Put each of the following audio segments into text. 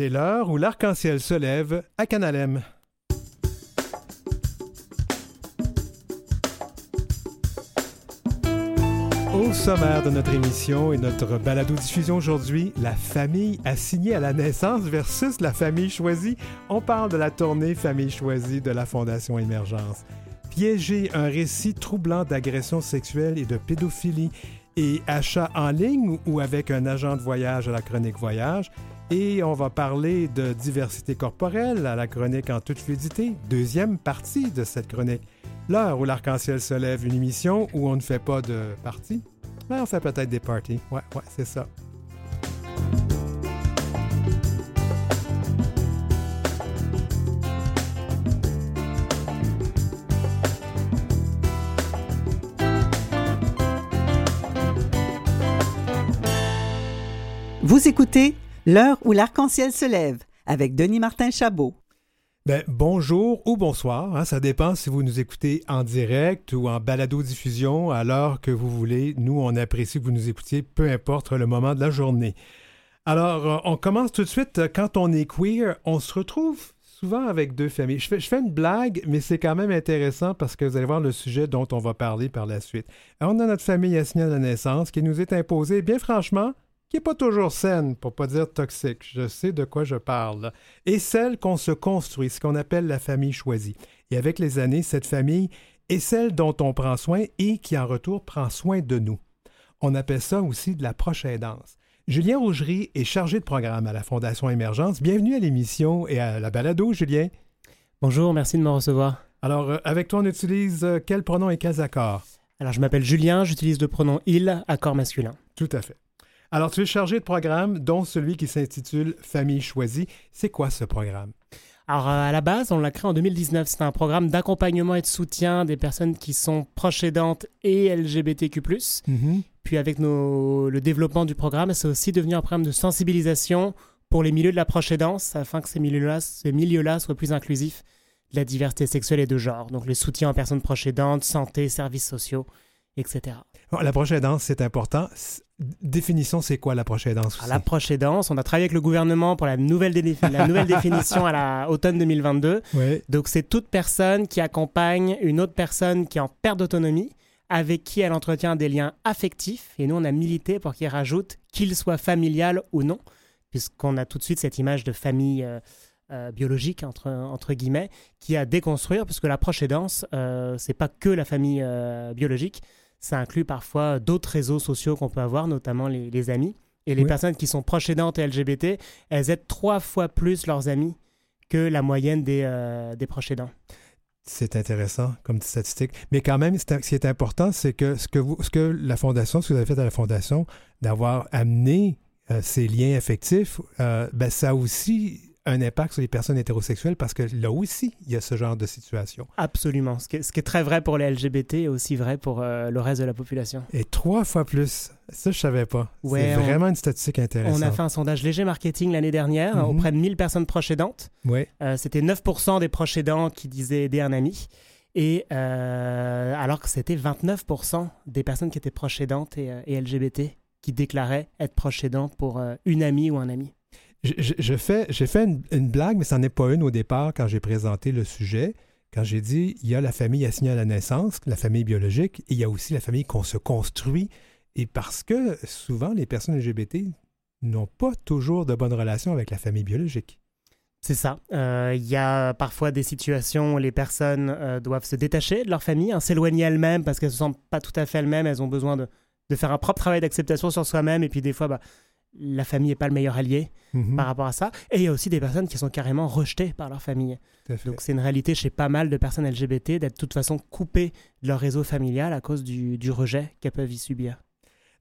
C'est l'heure où l'arc-en-ciel se lève à Canalem. Au sommaire de notre émission et notre balado-diffusion aujourd'hui, la famille assignée à la naissance versus la famille choisie. On parle de la tournée Famille choisie de la Fondation Émergence. Piéger un récit troublant d'agression sexuelle et de pédophilie et achat en ligne ou avec un agent de voyage à la chronique voyage. Et on va parler de diversité corporelle à la chronique en toute fluidité, deuxième partie de cette chronique. L'heure où l'arc-en-ciel se lève, une émission où on ne fait pas de parties, mais on fait peut-être des parties. Ouais, ouais, c'est ça. Vous écoutez L'heure où l'arc-en-ciel se lève avec Denis Martin Chabot. Ben, bonjour ou bonsoir, hein, ça dépend si vous nous écoutez en direct ou en balado-diffusion à l'heure que vous voulez. Nous, on apprécie que vous nous écoutiez, peu importe le moment de la journée. Alors, euh, on commence tout de suite. Quand on est queer, on se retrouve souvent avec deux familles. Je fais, une blague, mais c'est quand même intéressant parce que vous allez voir le sujet dont on va parler par la suite. Alors, on a notre famille assignée à la naissance qui nous est imposée, bien franchement, qui n'est pas toujours saine, pour pas dire toxique. Je sais de quoi je parle. Et celle qu'on se construit, ce qu'on appelle la famille choisie. Et avec les années, cette famille est celle dont on prend soin et qui, en retour, prend soin de nous. On appelle ça aussi de la proche aidance. Julien Rougerie est chargé de programme à la Fondation Émergence. Bienvenue à l'émission et à la balado, Julien. Bonjour, merci de me recevoir. Alors, euh, avec toi, on utilise euh, quel pronom et quels accords? Alors, je m'appelle Julien, j'utilise le pronom il, accord masculin. Tout à fait. Alors, tu es chargé de programme, dont celui qui s'intitule Famille choisie. C'est quoi ce programme? Alors, euh, à la base, on l'a créé en 2019. C'est un programme d'accompagnement et de soutien des personnes qui sont proches aidantes et LGBTQ. Mhm. Puis, avec nos- le développement du programme, c'est aussi devenu un programme de sensibilisation pour les milieux de la proche aidance afin que ces milieux-là ces milieux-là soient plus inclusifs de la diversité sexuelle et de genre. Donc, le soutien aux personnes proches aidantes, santé, services sociaux, etc. Bon, la aidance, c'est important. S- Définition, c'est quoi la proche aidance À aussi? l'approche aidance, on a travaillé avec le gouvernement pour la nouvelle, dé- la nouvelle définition à la automne 2022. Oui. Donc, c'est toute personne qui accompagne une autre personne qui est en perte d'autonomie, avec qui elle entretient des liens affectifs. Et nous, on a milité pour qu'il rajoute qu'il soit familial ou non, puisqu'on a tout de suite cette image de famille euh, euh, biologique, entre, entre guillemets, qui a à déconstruire, puisque l'approche aidance, euh, c'est pas que la famille euh, biologique, ça inclut parfois d'autres réseaux sociaux qu'on peut avoir, notamment les, les amis. Et les Oui. personnes qui sont proches aidantes et LGBT, elles aident trois fois plus leurs amis que la moyenne des, euh, des proches aidants. C'est intéressant comme statistique. Mais quand même, ce qui est important, c'est que ce que, vous, ce que la Fondation, ce que vous avez fait à la Fondation, d'avoir amené euh, ces liens affectifs, euh, ben, ça a aussi un impact sur les personnes hétérosexuelles parce que là aussi, il y a ce genre de situation. Absolument. Ce qui, est, ce qui est très vrai pour les LGBT est aussi vrai pour euh, le reste de la population. Et trois fois plus. Ça, je savais pas. Ouais, c'est on- vraiment une statistique intéressante. On a fait un sondage léger marketing l'année dernière Mhm. auprès de 1000 personnes proches aidantes. Oui. Euh, C'était 9% des proches aidants qui disaient aider un ami. Et euh, alors que c'était 29% des personnes qui étaient proches aidantes et, et LGBT qui déclaraient être proches aidants pour une amie ou un ami. Je, fais, j'ai fait une, une blague, mais ça n'en est pas une au départ quand j'ai présenté le sujet. Quand j'ai dit, il y a la famille assignée à la naissance, la famille biologique, et il y a aussi la famille qu'on se construit. Et parce que souvent, les personnes LGBT n'ont pas toujours de bonnes relations avec la famille biologique. C'est ça. Euh, Il y a parfois des situations où les personnes euh, doivent se détacher de leur famille, hein, s'éloigner elles-mêmes parce qu'elles ne se sentent pas tout à fait elles-mêmes. Elles ont besoin de, de faire un propre travail d'acceptation sur soi-même. Et puis des fois, bah, la famille n'est pas le meilleur allié Mhm, par rapport à ça. Et il y a aussi des personnes qui sont carrément rejetées par leur famille. Donc c'est une réalité chez pas mal de personnes LGBT d'être de toute façon coupées de leur réseau familial à cause du, du rejet qu'elles peuvent y subir.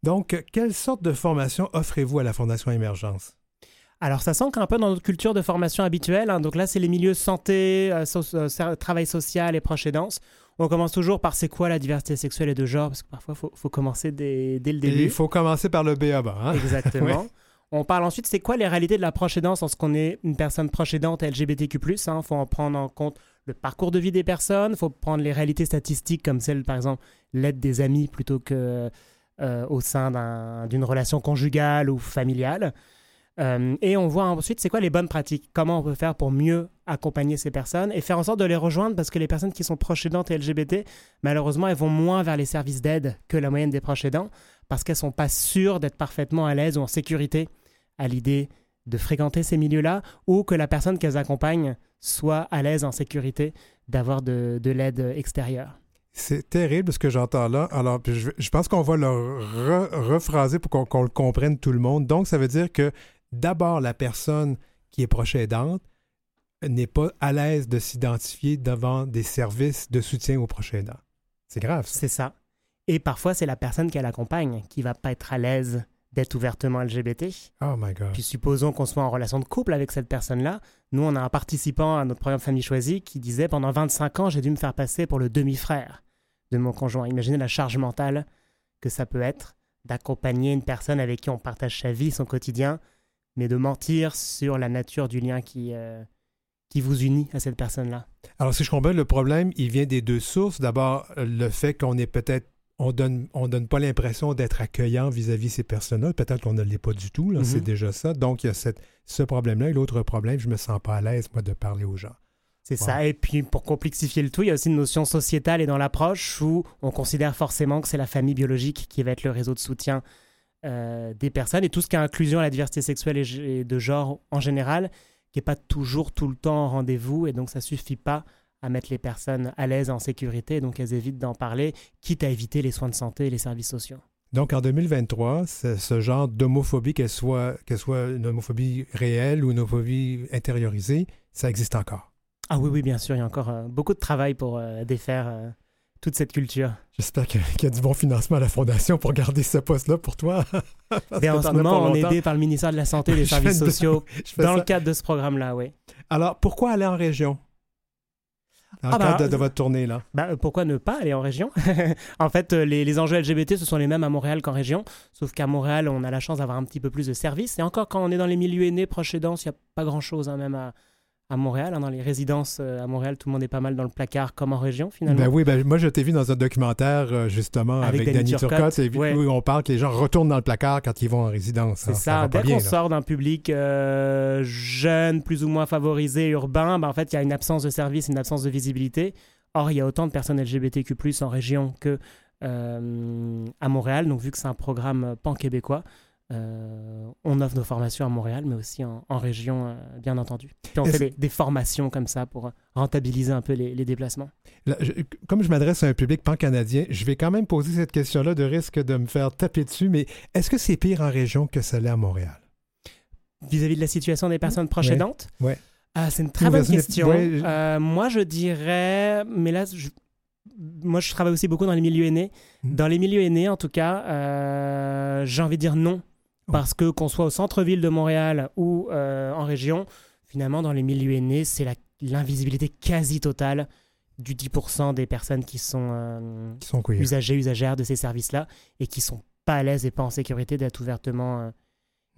Donc, quelle sorte de formation offrez-vous à la Fondation Émergence? Alors, ça s'ancre un peu dans notre culture de formation habituelle. hein. Donc là, c'est les milieux santé, euh, so- euh, travail social et proche aidance. On commence toujours par c'est quoi la diversité sexuelle et de genre, parce que parfois, il faut, faut commencer dès, dès le début. il faut commencer par le BABA. Hein? Exactement. On parle ensuite, c'est quoi les réalités de la proche aidance en ce qu'on est une personne proche aidante LGBTQ+. Il hein. faut en prendre en compte le parcours de vie des personnes, il faut prendre les réalités statistiques comme celle, par exemple, l'aide des amis plutôt que euh, au sein d'un- d'une relation conjugale ou familiale. Euh, et on voit ensuite c'est quoi les bonnes pratiques, comment on peut faire pour mieux accompagner ces personnes et faire en sorte de les rejoindre parce que les personnes qui sont proches aidantes et LGBT, malheureusement, elles vont moins vers les services d'aide que la moyenne des proches aidants parce qu'elles sont pas sûres d'être parfaitement à l'aise ou en sécurité à l'idée de fréquenter ces milieux-là ou que la personne qu'elles accompagnent soit à l'aise, en sécurité, d'avoir de, de l'aide extérieure. C'est terrible ce que j'entends là. Alors, je pense qu'on va le rephraser pour qu'on le comprenne tout le monde. Donc, ça veut dire que d'abord, la personne qui est proche aidante n'est pas à l'aise de s'identifier devant des services de soutien aux proches aidants. C'est grave. C'est ça. Et parfois, c'est la personne qu'elle accompagne qui va pas être à l'aise d'être ouvertement LGBT. Oh my God. Puis supposons qu'on soit en relation de couple avec cette personne-là. Nous, on a un participant à notre programme Famille Choisie qui disait pendant 25 ans, j'ai dû me faire passer pour le demi-frère de mon conjoint. Imaginez la charge mentale que ça peut être d'accompagner une personne avec qui on partage sa vie, son quotidien, mais de mentir sur la nature du lien qui, euh, qui vous unit à cette personne-là. Alors, si je comprends, le problème, il vient des deux sources. D'abord, le fait qu'on est peut-être on donne, on donne pas l'impression d'être accueillant vis-à-vis ces personnes-là. Peut-être qu'on ne l'est pas du tout, c'est mhm. déjà ça. Donc, il y a cette, ce problème-là. Et l'autre problème, je me sens pas à l'aise, moi, de parler aux gens. C'est ça. Et puis, pour complexifier le tout, il y a aussi une notion sociétale et dans l'approche où on considère forcément que c'est la famille biologique qui va être le réseau de soutien euh, des personnes et tout ce qui est inclusion à la diversité sexuelle et de genre en général, qui n'est pas toujours tout le temps en rendez-vous. Et donc, ça suffit pas à mettre les personnes à l'aise en sécurité, donc elles évitent d'en parler, quitte à éviter les soins de santé et les services sociaux. Donc en 2023, ce genre d'homophobie, qu'elle soit, qu'elle soit une homophobie réelle ou une homophobie intériorisée, ça existe encore. Ah oui, oui, bien sûr, il y a encore euh, beaucoup de travail pour euh, défaire toute cette culture. J'espère qu'il y a du bon financement à la Fondation pour garder ce poste-là pour toi. Mais en ce moment, on est aidé par le ministère de la Santé et des Services sociaux dans le cadre de ce programme-là, oui. Alors, pourquoi aller en région? Dans le ah cadre bah, de, votre tournée, là. Bah, euh, pourquoi ne pas aller en région? En fait, euh, les, les, enjeux LGBT, ce sont les mêmes à Montréal qu'en région, sauf qu'à Montréal, on a la chance d'avoir un petit peu plus de services. Et encore, quand on est dans les milieux aînés, proches aidants, il n'y a pas grand-chose, hein, même à, à Montréal, hein, dans les résidences euh, à Montréal, tout le monde est pas mal dans le placard comme en région finalement. Ben oui, ben moi je t'ai vu dans un documentaire euh, justement avec, Danny, Turcotte, où on parle que les gens retournent dans le placard quand ils vont en résidence. C'est ça, dès qu'on sort d'un public euh, jeune, plus ou moins favorisé, urbain, ben, en fait il y a une absence de service, une absence de visibilité. Or il y a autant de personnes LGBTQ+, en région que à Montréal, donc vu que c'est un programme pan-québécois, euh, on offre nos formations à Montréal, mais aussi en, région, euh, bien entendu. Puis on fait des, formations comme ça pour rentabiliser un peu les, déplacements. comme je m'adresse à un public pan-canadien, je vais quand même poser cette question-là de risque de me faire taper dessus, mais est-ce que c'est pire en région que ça l'est à Montréal? Vis-à-vis de la situation des personnes proches aidantes? Oui. Ah, c'est une très bonne question. Euh, moi, je dirais, mais là, moi, je travaille aussi beaucoup dans les milieux aînés. Mmh. Dans les milieux aînés, en tout cas, j'ai envie de dire non parce que qu'on soit au centre-ville de Montréal ou euh, en région, finalement, dans les milieux aînés, c'est l'invisibilité quasi totale du 10% des personnes qui sont, euh, qui sont usagers, usagères de ces services-là et qui sont pas à l'aise et pas en sécurité d'être ouvertement euh,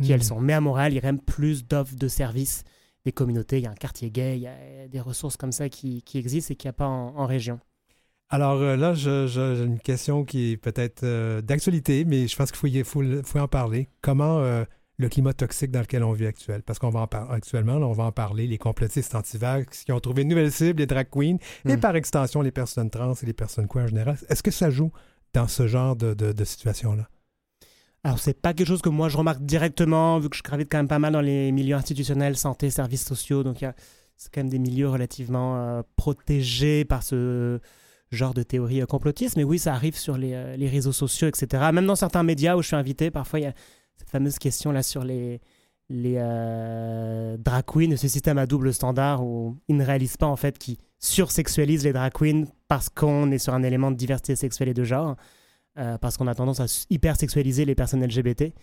qui elles hmm. sont. Mais à Montréal, il y a quand même plus d'offres de services des communautés. Il y a un quartier gay, il y a des ressources comme ça qui, qui existent et qu'il n'y a pas en région. Alors euh, là, j'ai une question qui est peut-être euh, d'actualité, mais je pense qu'il faut, faut, en parler. Comment euh, le climat toxique dans lequel on vit actuel? Parce qu'on va en parler actuellement, on va en parler, les complotistes anti-vax qui ont trouvé une nouvelle cible, les drag queens, et hmm. par extension les personnes trans et les personnes queer en général. Est-ce que ça joue dans ce genre de, de, situation-là? Alors, c'est pas quelque chose que moi je remarque directement, vu que je gravite quand même pas mal dans les milieux institutionnels, santé, services sociaux. Donc, c'est quand même des milieux relativement protégés par ce, genre de théorie complotiste, mais oui, ça arrive sur les, euh, réseaux sociaux, etc. Même dans certains médias où je suis invité, parfois il y a cette fameuse question là sur les, les euh, drag queens, ce système à double standard où ils ne réalisent pas en fait qu'ils sursexualisent les drag queens parce qu'on est sur un élément de diversité sexuelle et de genre, euh, parce qu'on a tendance à hyper sexualiser les personnes LGBT.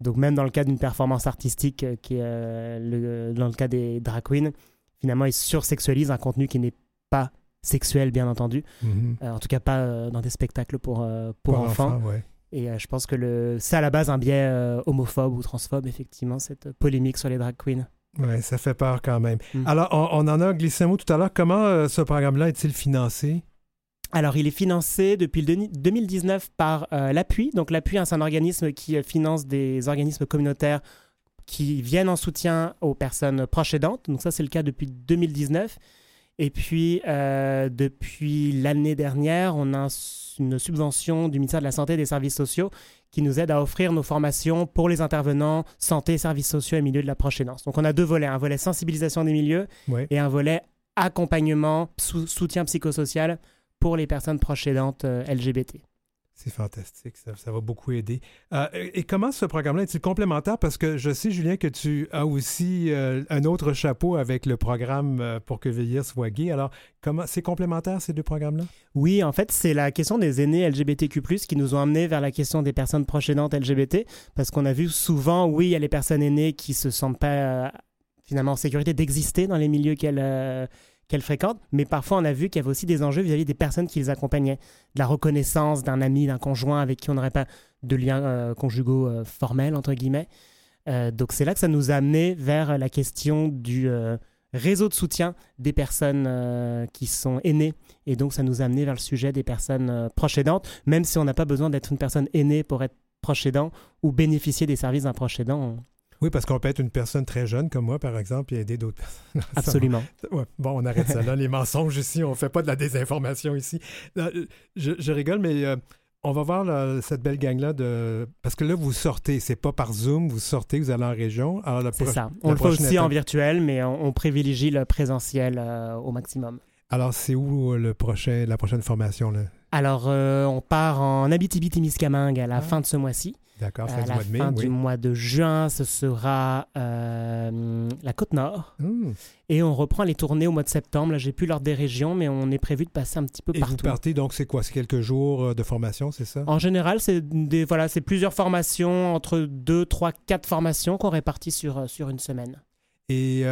Donc même dans le cas d'une performance artistique qui est dans le cas des drag queens, finalement ils sursexualisent un contenu qui n'est pas sexuel, bien entendu. Mhm. Euh, en tout cas, pas euh, dans des spectacles pour, euh, pour, enfants. Et je pense que le... c'est à la base un biais homophobe ou transphobe, effectivement, cette polémique sur les drag queens. Oui, ça fait peur quand même. Mm. Alors, on, en a glissé un mot tout à l'heure. Comment ce programme-là est-il financé? Alors, il est financé depuis 2019 par l'Appui. Donc, l'Appui, hein, c'est un organisme qui finance des organismes communautaires qui viennent en soutien aux personnes proches aidantes. Donc ça, c'est le cas depuis 2019. Et puis, euh, depuis l'année dernière, on a une subvention du ministère de la Santé et des Services sociaux qui nous aide à offrir nos formations pour les intervenants santé, services sociaux et milieu de la proche aidance. Donc, on a deux volets, un volet sensibilisation des milieux et un volet accompagnement, soutien psychosocial pour les personnes proches aidantes euh, LGBT. C'est fantastique, ça, va beaucoup aider. Euh, et comment ce programme-là est-il complémentaire? Parce que je sais, Julien, que tu as aussi euh, un autre chapeau avec le programme pour que Vieillir soit gay. Alors, comment c'est complémentaire ces deux programmes-là? Oui, en fait, c'est la question des aînés LGBTQ+, qui nous ont amenés vers la question des personnes proches aidantes LGBT, parce qu'on a vu souvent, oui, il y a les personnes aînées qui se sentent pas finalement en sécurité d'exister dans les milieux qu'elles qu'elles fréquentent, mais parfois on a vu qu'il y avait aussi des enjeux vis-à-vis des personnes qui les accompagnaient, de la reconnaissance d'un ami, d'un conjoint avec qui on n'aurait pas de liens euh, conjugaux euh, formels, entre guillemets. Euh, donc c'est là que ça nous a amené vers la question du réseau de soutien des personnes qui sont aînées. Et donc ça nous a amené vers le sujet des personnes proches aidantes, même si on n'a pas besoin d'être une personne aînée pour être proche aidant ou bénéficier des services d'un proche aidant. Oui, parce qu'on peut être une personne très jeune comme moi, par exemple, et aider d'autres personnes. Absolument. Bon, on arrête ça là. Les mensonges ici, on ne fait pas de la désinformation ici. Euh, je, rigole, mais euh, on va voir cette belle gang-là de. Parce que là, vous sortez, c'est pas par Zoom, vous sortez, vous allez en région. C'est ça. On le fait aussi en virtuel, mais on, privilégie le présentiel euh, au maximum. Alors, c'est où le prochain, la prochaine formation? Là? Alors, on part en Abitibi-Témiscamingue à la ah. fin de ce mois-ci. D'accord, à la fin du mois de juin, ce sera euh, la côte nord. Hmm. Et on reprend les tournées au mois de septembre. Là, j'ai plus l'ordre des régions, mais on est prévu de passer un petit peu et partout. Vous partez donc, c'est quoi? C'est quelques jours euh, de formation, c'est ça? En général, c'est des voilà, c'est plusieurs formations, entre deux, trois, quatre formations qu'on répartit sur, euh, sur une semaine. Et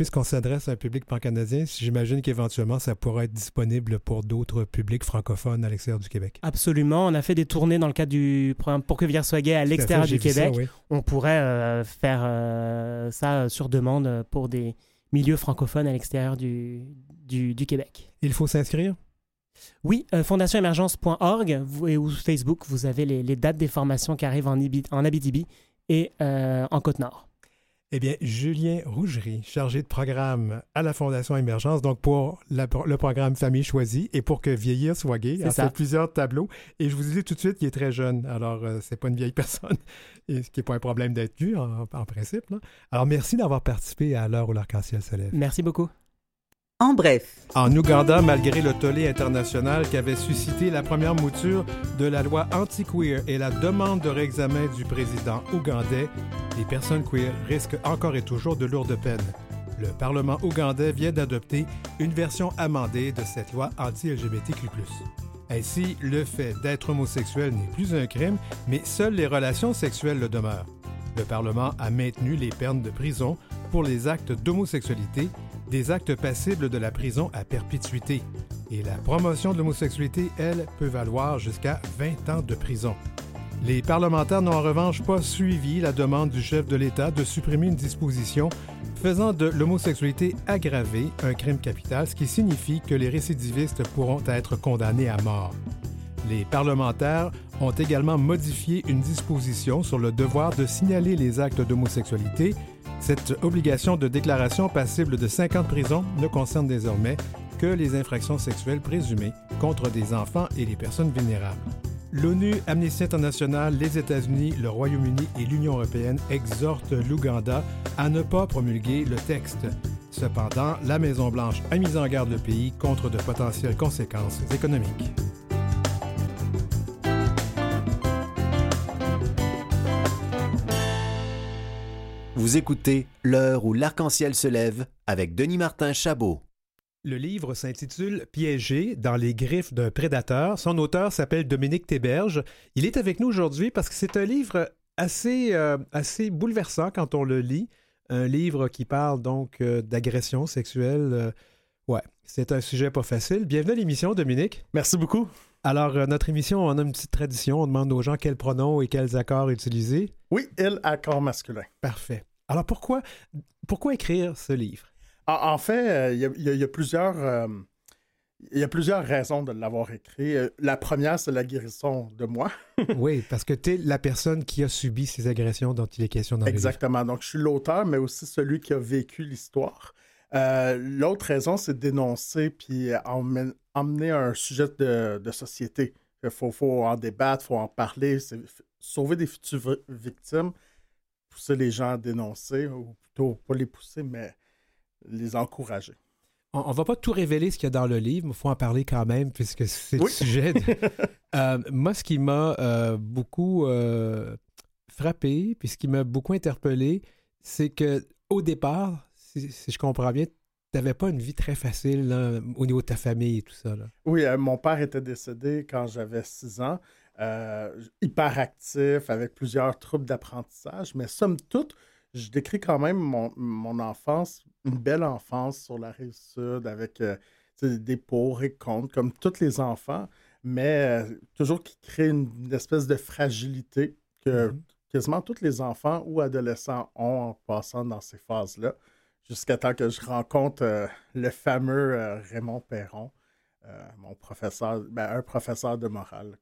puisqu'on s'adresse à un public pan-canadien, j'imagine qu'éventuellement, ça pourra être disponible pour d'autres publics francophones à l'extérieur du Québec. Absolument. On a fait des tournées dans le cadre du programme Pour que Villers soit gay à l'extérieur du Québec. On pourrait euh, faire euh, ça sur demande pour des milieux francophones à l'extérieur du, du, Québec. Il faut s'inscrire? Oui, euh, fondationemergence.org et ou Facebook, vous avez les, dates des formations qui arrivent en, en Abitibi et en Côte-Nord. Eh bien, Julien Rougerie, chargé de programme à la Fondation Émergence, donc pour le programme Famille choisie et pour que Vieillir soit gay. Il fait plusieurs tableaux. Et je vous dis tout de suite qu'il est très jeune. Alors, euh, c'est pas une vieille personne, et ce qui n'est pas un problème d'être vu en, principe. Alors, merci d'avoir participé à l'heure où l'arc-en-ciel se lève. Merci beaucoup. En bref. En Ouganda, malgré le tollé international qui avait suscité la première mouture de la loi anti-queer et la demande de réexamen du président ougandais, les personnes queer risquent encore et toujours de lourdes peines. Le Parlement ougandais vient d'adopter une version amendée de cette loi anti-LGBTQ. Ainsi, le fait d'être homosexuel n'est plus un crime, mais seules les relations sexuelles le demeurent. Le Parlement a maintenu les peines de prison pour les actes d'homosexualité des actes passibles de la prison à perpétuité. Et la promotion de l'homosexualité, elle, peut valoir jusqu'à 20 ans de prison. Les parlementaires n'ont en revanche pas suivi la demande du chef de l'État de supprimer une disposition faisant de l'homosexualité aggravée un crime capital, ce qui signifie que les récidivistes pourront être condamnés à mort. Les parlementaires ont également modifié une disposition sur le devoir de signaler les actes d'homosexualité cette obligation de déclaration passible de 50 prisons ne concerne désormais que les infractions sexuelles présumées contre des enfants et les personnes vulnérables. L'ONU, Amnesty International, les États-Unis, le Royaume-Uni et l'Union européenne exhortent l'Ouganda à ne pas promulguer le texte. Cependant, la Maison-Blanche a mis en garde le pays contre de potentielles conséquences économiques. Vous écoutez L'heure où l'arc-en-ciel se lève avec Denis Martin Chabot. Le livre s'intitule Piégé dans les griffes d'un prédateur. Son auteur s'appelle Dominique Théberge. Il est avec nous aujourd'hui parce que c'est un livre assez, euh, assez bouleversant quand on le lit. Un livre qui parle donc euh, d'agression sexuelle. Euh, ouais, c'est un sujet pas facile. Bienvenue à l'émission, Dominique. Merci beaucoup. Alors, notre émission, on a une petite tradition. On demande aux gens quels pronoms et quels accords utiliser. Oui, il, accord masculin. Parfait. Alors pourquoi, pourquoi écrire ce livre? En, fait, euh, il y, a plusieurs, euh, Il y a plusieurs raisons de l'avoir écrit. Euh, La première, c'est la guérison de moi. oui, parce que tu es la personne qui a subi ces agressions dont il est question dans le livre. Exactement. Donc, je suis l'auteur, mais aussi celui qui a vécu l'histoire. Euh, L'autre raison, c'est dénoncer puis emmen- emmener un sujet de, de société. Il faut, faut en débattre, il faut en parler, sauver des futures vi- victimes, pousser les gens à dénoncer, ou plutôt pas les pousser, mais les encourager. On, on va pas tout révéler ce qu'il y a dans le livre, mais il faut en parler quand même, puisque c'est le sujet. de- Euh, moi, ce qui m'a euh, beaucoup euh, frappé, puis ce qui m'a beaucoup interpellé, c'est que au départ, si, si je comprends bien, tu n'avais pas une vie très facile là, au niveau de ta famille et tout ça. Là. Oui, euh, mon père était décédé quand j'avais 6 ans, hyper actif, avec plusieurs troubles d'apprentissage, mais somme toute, je décris quand même mon, mon enfance, une belle enfance sur la rive sud, avec euh, des pour et contre, comme tous les enfants, mais euh, toujours qui crée une, une espèce de fragilité que Mhm. quasiment tous les enfants ou adolescents ont en passant dans ces phases-là, jusqu'à temps que je rencontre euh, le fameux euh, Raymond Perron. Euh, mon professeur, ben, un professeur de morale.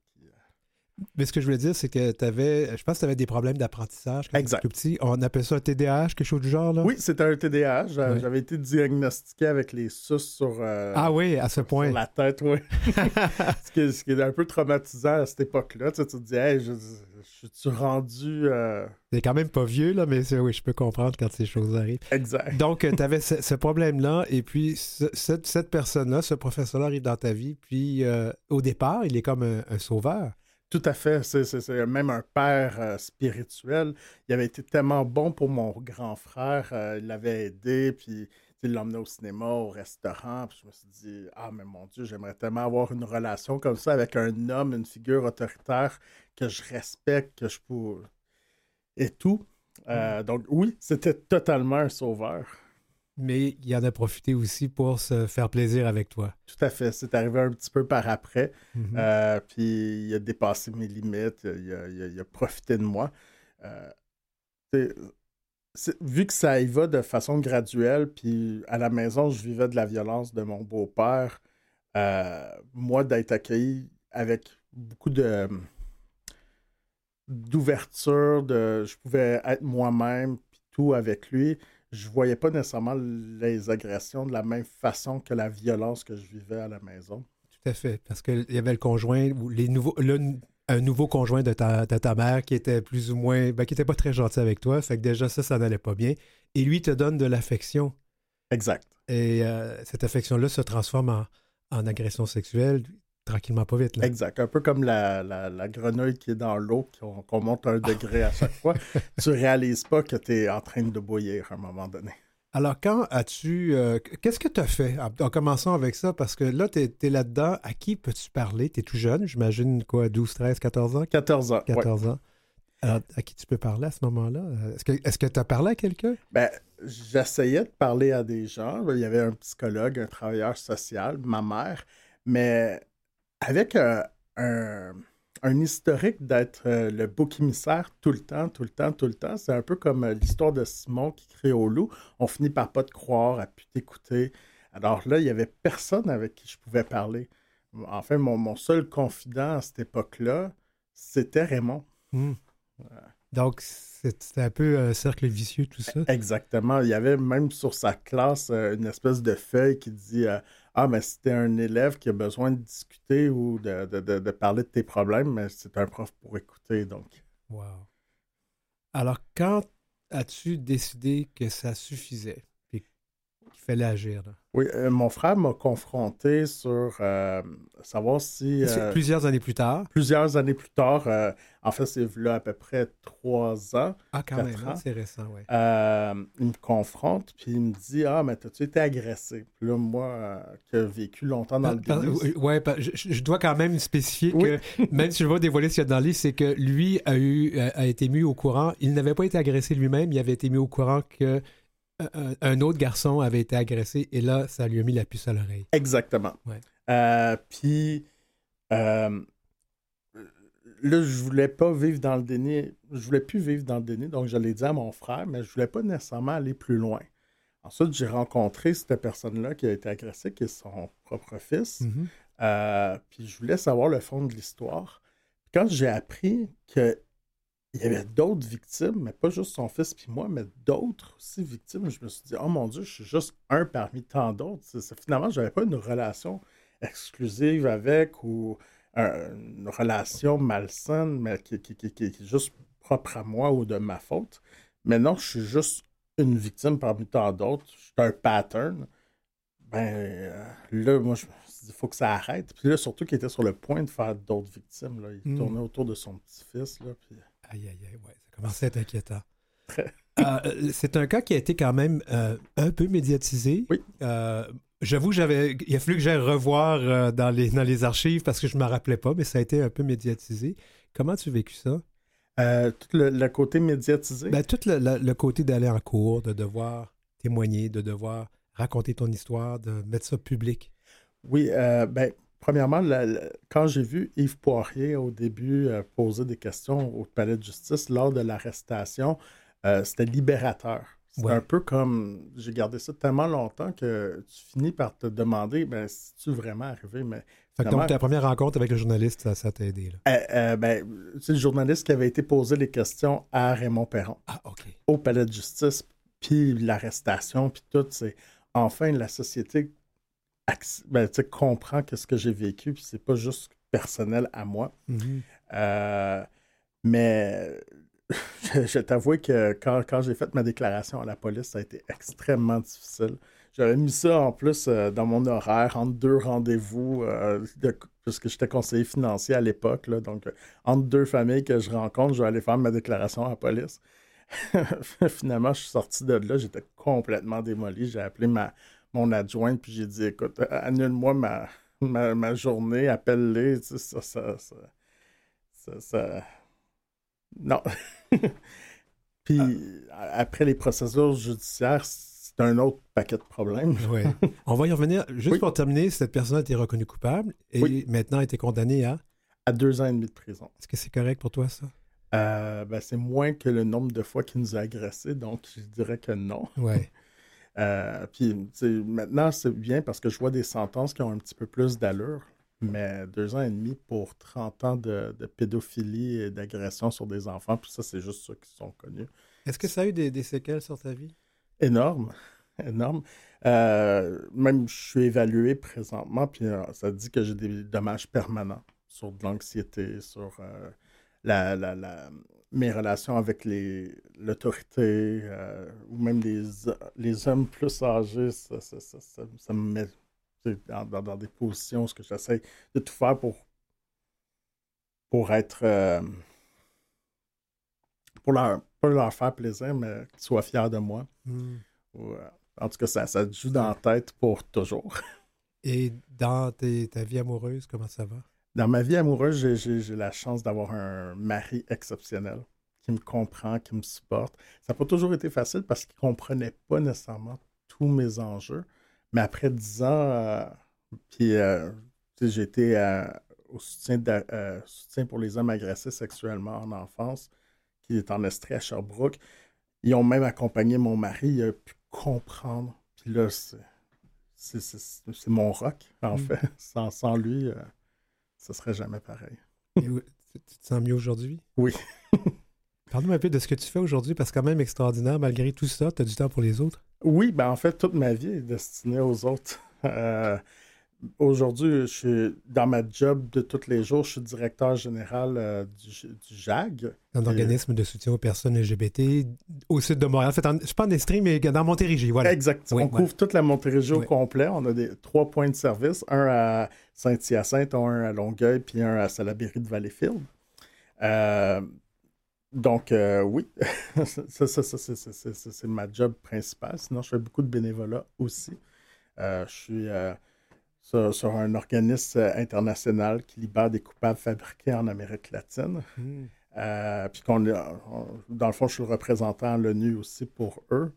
Euh, Mais ce que je voulais dire, c'est que tu avais, je pense que tu avais des problèmes d'apprentississage quand tu Exact. tout petit. On appelle ça un TDAH, quelque chose du genre. Là? Oui, c'était un TDAH. Oui. J'avais été diagnostiqué avec les suces sur, euh, Ah oui, à ce sur point. la tête, oui. ce, qui est, ce qui est un peu traumatisant à cette époque-là. Tu, sais, tu te dis, hey, je, je suis rendu. euh, C'est quand même pas vieux, là, mais oui, je peux comprendre quand ces choses arrivent. exact. Donc, tu avais ce, ce problème-là, et puis ce- cette, cette personne-là, ce professeur-là arrive dans ta vie, puis euh, au départ, il est comme un, un sauveur. Tout à fait. C'est, même un père euh, spirituel. Il avait été tellement bon pour mon grand frère. euh, il l'avait aidé, puis il l'emmenait au cinéma, au restaurant. Puis je me suis dit, ah, mais mon Dieu, j'aimerais tellement avoir une relation comme ça avec un homme, une figure autoritaire que je respecte, que je peux. Et tout. Euh, Donc, oui, c'était totalement un sauveur. Mais il en a profité aussi pour se faire plaisir avec toi. Tout à fait. C'est arrivé un petit peu par après. Mhm. Euh, puis il a dépassé mes limites, il a, il a- il a profité de moi. Euh, vu que ça y va de façon graduelle, puis à la maison, je vivais de la violence de mon beau-père, euh, moi, d'être accueilli avec beaucoup de d'ouverture, de je pouvais être moi-même, puis tout avec lui, je voyais pas nécessairement les agressions de la même façon que la violence que je vivais à la maison. Tout à fait. Parce qu'il y avait le conjoint, ou les nouveaux, le- un nouveau conjoint de ta, de ta mère qui était plus ou moins, ben, qui était pas très gentil avec toi. Fait que déjà, ça, ça n'allait pas bien. Et lui te donne de l'affection. Exact. Et euh, cette affection-là se transforme en, en agression sexuelle tranquillement, pas vite. Là. Exact. Un peu comme la, la- la grenouille qui est dans l'eau, qu'on qu'on monte un degré à chaque fois. Tu réalises pas que tu es en train de bouillir à un moment donné. Alors, quand as-tu. euh, Qu'est-ce que tu as fait? En, en commençant avec ça? Parce que là, tu es, là-dedans. À qui peux-tu parler? Tu es tout jeune, j'imagine, quoi, 12, 13, 14 ans? 14 ans. ouais. 14 ans. Alors, à qui tu peux parler à ce moment-là? Est-ce que tu as parlé à quelqu'un? Ben, j'essayais de parler à des gens. Il y avait un psychologue, un travailleur social, ma mère, mais avec un, un- un historique d'être euh, le bouc émissaire tout le temps, tout le temps, tout le temps, c'est un peu comme euh, l'histoire de Simon qui crie au loup. On finit par pas te croire, à plus t'écouter. Alors là, il y avait personne avec qui je pouvais parler. Enfin, mon, mon seul confident à cette époque-là, c'était Raymond. Hmm. Donc, c'était un peu un cercle vicieux, tout ça. Exactement. Il y avait même sur sa classe euh, une espèce de feuille qui dit euh, Ah, mais t'es un élève qui a besoin de discuter ou de, parler de tes problèmes, mais c'est un prof pour écouter. Donc, Wow. Alors, quand as-tu décidé que ça suffisait et qu'il fallait agir? Oui, euh, mon frère m'a confronté sur euh, savoir si euh, Plusieurs années plus tard? plusieurs années plus tard, en fait, c'est là à peu près trois ans, Ah, quand même, hein, c'est récent, oui. Il me confronte, puis il me dit Ah, mais t'as-tu été agressé? Puis là, moi, qui ai vécu longtemps dans le déni, par- je, je dois quand même spécifier Oui. que, même si je vais dévoiler ce qu'il y a dans le livre, c'est que lui a, eu, a été mis au courant. Il n'avait pas été agressé lui-même, il avait été mis au courant que un, un autre garçon avait été agressé et là, ça lui a mis la puce à l'oreille. Exactement. Ouais. Euh, puis, euh, là, je voulais pas vivre dans le déni. Je voulais plus vivre dans le déni, donc je l'ai dit à mon frère, mais je voulais pas nécessairement aller plus loin. Ensuite, j'ai rencontré cette personne-là qui a été agressée, qui est son propre fils. Mhm. Euh, puis je voulais savoir le fond de l'histoire. Quand j'ai appris qu'il y avait d'autres victimes, mais pas juste son fils puis moi, mais d'autres aussi victimes, je me suis dit, oh mon Dieu, je suis juste un parmi tant d'autres. Finalement, je n'avais pas une relation exclusive avec ou euh, une relation malsaine, mais qui, qui- qui- qui est juste propre à moi ou de ma faute. Mais non, je suis juste une victime parmi tant d'autres. Je suis un pattern. Ben euh, là, moi, je me suis dit, il faut que ça arrête. Puis là, surtout qu'il était sur le point de faire d'autres victimes. Là. Il Mm. tournait autour de son petit-fils. Là, puis... Aïe, aïe, aïe, ouais, ça commençait à être inquiétant. Euh, c'est un cas qui a été quand même euh, un peu médiatisé. Oui. Euh, J'avoue, j'avais, il a fallu que j'aille revoir euh, dans, les, dans les archives parce que je ne me rappelais pas, mais ça a été un peu médiatisé. Comment tu as vécu ça? Euh, tout le, le côté médiatisé? Ben, tout le, le- le côté d'aller en cours, de devoir témoigner, de devoir raconter ton histoire, de mettre ça public. Oui, euh, ben, premièrement, la- la- quand j'ai vu Yves Poirier au début euh, poser des questions au palais de justice lors de l'arrestation, euh, c'était libérateur. C'est Ouais. un peu comme j'ai gardé ça tellement longtemps que tu finis par te demander ben, si tu vraiment arrivé. Mais Fait que donc, ta première rencontre avec le journaliste, ça, ça t'a aidé. Là? euh, ben, c'est le journaliste qui avait été posé les questions à Raymond Perron Ah, OK. au palais de justice, puis l'arrestation, puis tout. C'est enfin la société ben, comprend que ce que j'ai vécu, puis c'est pas juste personnel à moi. Mhm. Euh, mais je, je t'avoue que quand, quand j'ai fait ma déclaration à la police, ça a été extrêmement difficile. J'avais mis ça en plus euh, dans mon horaire, entre deux rendez-vous, euh, de- puisque j'étais conseiller financier à l'époque. là. donc, entre deux familles que je rencontre, je vais aller faire ma déclaration à la police. Finalement, je suis sorti de là, j'étais complètement démoli. J'ai appelé ma, mon adjointe, puis j'ai dit écoute, annule-moi ma, ma, ma journée, appelle-les. Tu sais, ça, ça, ça, ça, ça- Non. puis après les procédures judiciaires, c'est un autre paquet de problèmes. Ouais. On va y revenir. Juste Oui. pour terminer, cette personne a été reconnue coupable et Oui. maintenant a été condamnée à? À deux ans et demi de prison. Est-ce que c'est correct pour toi, ça? Euh, ben, c'est moins que le nombre de fois qu'il nous a agressés, donc je dirais que non. Ouais. Euh, puis maintenant, c'est bien parce que je vois des sentences qui ont un petit peu plus d'allure, mais deux ans et demi pour 30 ans de, de pédophilie et d'agression sur des enfants, puis ça, c'est juste ceux qui sont connus. Est-ce que ça a eu des, des séquelles sur ta vie? Énorme, énorme. Euh, même, je suis évalué présentement, puis euh, ça dit que j'ai des dommages permanents sur de l'anxiété, sur euh, la, la- la- mes relations avec les- l'autorité, euh, ou même les, les hommes plus âgés. Ça, ça- ça- ça- me met dans, dans- dans des positions où j'essaie de tout faire pour, pour être. euh, pour leur, pas leur faire plaisir, mais qu'ils soient fiers de moi. Hmm. Ou, euh, en tout cas, ça, ça te joue dans la tête pour toujours. Et dans tes- ta vie amoureuse, comment ça va? Dans ma vie amoureuse, j'ai- la chance d'avoir un mari exceptionnel qui me comprend, qui me supporte. Ça n'a pas toujours été facile parce qu'il ne comprenait pas nécessairement tous mes enjeux. Mais après dix ans, euh, puis euh, été euh, au soutien, euh, soutien pour les hommes agressés sexuellement en enfance, qui est en Estrie à Sherbrooke. Ils ont même accompagné mon mari, il a pu comprendre. Puis là, c'est- mon rock, en Mm. fait. Sans, sans lui, ce serait jamais pareil. Et tu, te sens mieux aujourd'hui? Oui. Parle-nous un peu de ce que tu fais aujourd'hui, parce que quand même extraordinaire. Malgré tout ça, tu as du temps pour les autres? Oui, ben en fait, toute ma vie est destinée aux autres. Euh, Aujourd'hui, je suis dans ma job de tous les jours, je suis directeur général euh, du, du JAG. Un Et- organisme de soutien aux personnes LGBT au sud de Montréal. En je suis pas en Estrie, mais dans Montérégie, voilà. Exact. Oui, on ouais. couvre toute la Montérégie au complet. On a des trois points de service, un à Saint-Hyacinthe, un à Longueuil, puis un à Salaberry de Valleyfield. Euh, donc, euh, oui, ça, ça, ça, c'est- c'est- c'est c'est- c'est ma job principale. Sinon, je fais beaucoup de bénévolat aussi. Euh, je suis euh, sur, sur un organisme euh, international qui libère des coupables fabriqués en Amérique latine. Hmm. Euh, puis qu'on dans le fond, je suis le représentant à l'ONU aussi pour eux.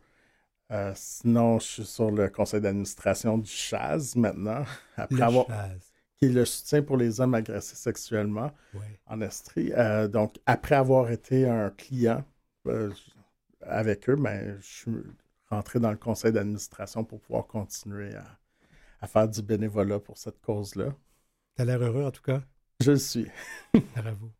Euh, sinon, je suis sur le conseil d'administration du CHAZ maintenant, après Le avoir, Chaz. qui est le soutien pour les hommes agressés sexuellement en Estrie. Euh, donc, après avoir été un client avec eux, ben, je suis rentrer dans le conseil d'administration pour pouvoir continuer à, faire du bénévolat pour cette cause-là. Tu as l'air heureux en tout cas. Je le suis. Bravo.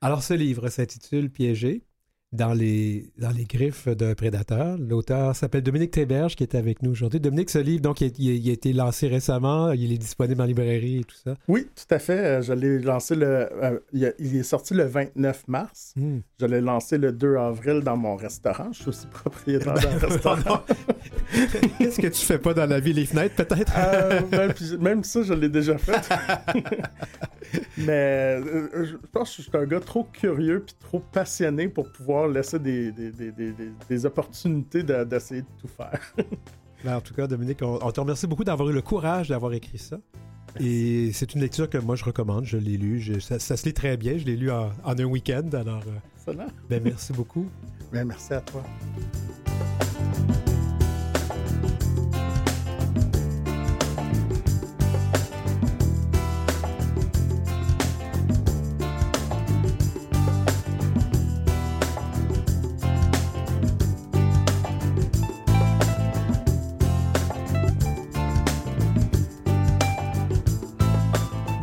Alors ce livre s'intitule Piégé dans les, dans les griffes d'un prédateur. L'auteur s'appelle Dominique Théberge, qui est avec nous aujourd'hui. Dominique, ce livre, donc, il, a été lancé récemment. Il est disponible en librairie et tout ça. Oui, tout à fait. Euh, je l'ai lancé le. Euh, il, est sorti le 29 mars. Hmm. Je l'ai lancé le 2 avril dans mon restaurant. Je suis aussi propriétaire d'un restaurant. Qu'est-ce que tu fais pas dans la vie, les fenêtres, peut-être? Euh, même, ça, je l'ai déjà fait. Mais je pense que je suis un gars trop curieux puis trop passionné pour pouvoir laisser des, des, opportunités d'essayer de, tout faire. Ben, en tout cas, Dominique, on, te remercie beaucoup d'avoir eu le courage d'avoir écrit ça. Et c'est une lecture que moi je recommande. Je l'ai lu. ça, se lit très bien. Je l'ai lu en, un week-end. Alors, euh, ben, merci beaucoup. Ben, merci à toi.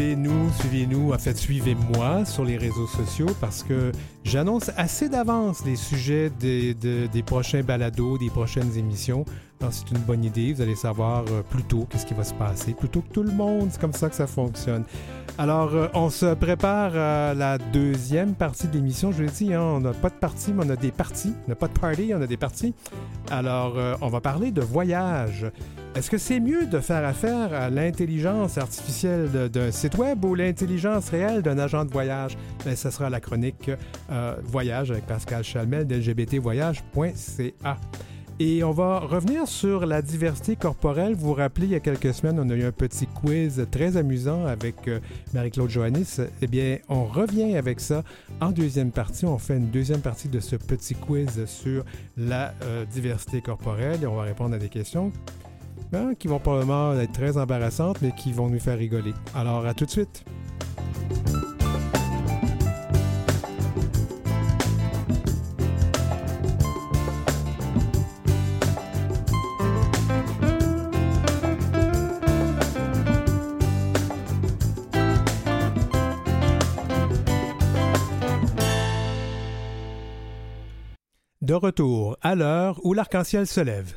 Suivez-nous, suivez-nous, en fait, suivez-moi sur les réseaux sociaux parce que j'annonce assez d'avance les sujets des, des prochains balados, des prochaines émissions. C'est une bonne idée, vous allez savoir euh, plus tôt qu'est-ce qui va se passer, plutôt que tout le monde, c'est comme ça que ça fonctionne. Alors, euh, on se prépare à la deuxième partie de l'émission. Je l'ai dit, hein, on n'a pas de partie, mais on a des parties. On n'a pas de party, on a des parties. Alors, euh, on va parler de voyage. Est-ce que c'est mieux de faire affaire à l'intelligence artificielle d'un site web ou l'intelligence réelle d'un agent de voyage? Bien, ce sera la chronique Voyage avec Pascal Chalmel d'lgbtvoyage.ca. Et on va revenir sur la diversité corporelle. Vous vous rappelez, il y a quelques semaines, on a eu un petit quiz très amusant avec euh, Marie-Claude Joannis. Eh bien, on revient avec ça en deuxième partie. On fait une deuxième partie de ce petit quiz sur la euh, diversité corporelle et on va répondre à des questions Hein, qui vont probablement être très embarrassantes, mais qui vont nous faire rigoler. Alors, à tout de suite. De retour à l'heure où l'arc-en-ciel se lève.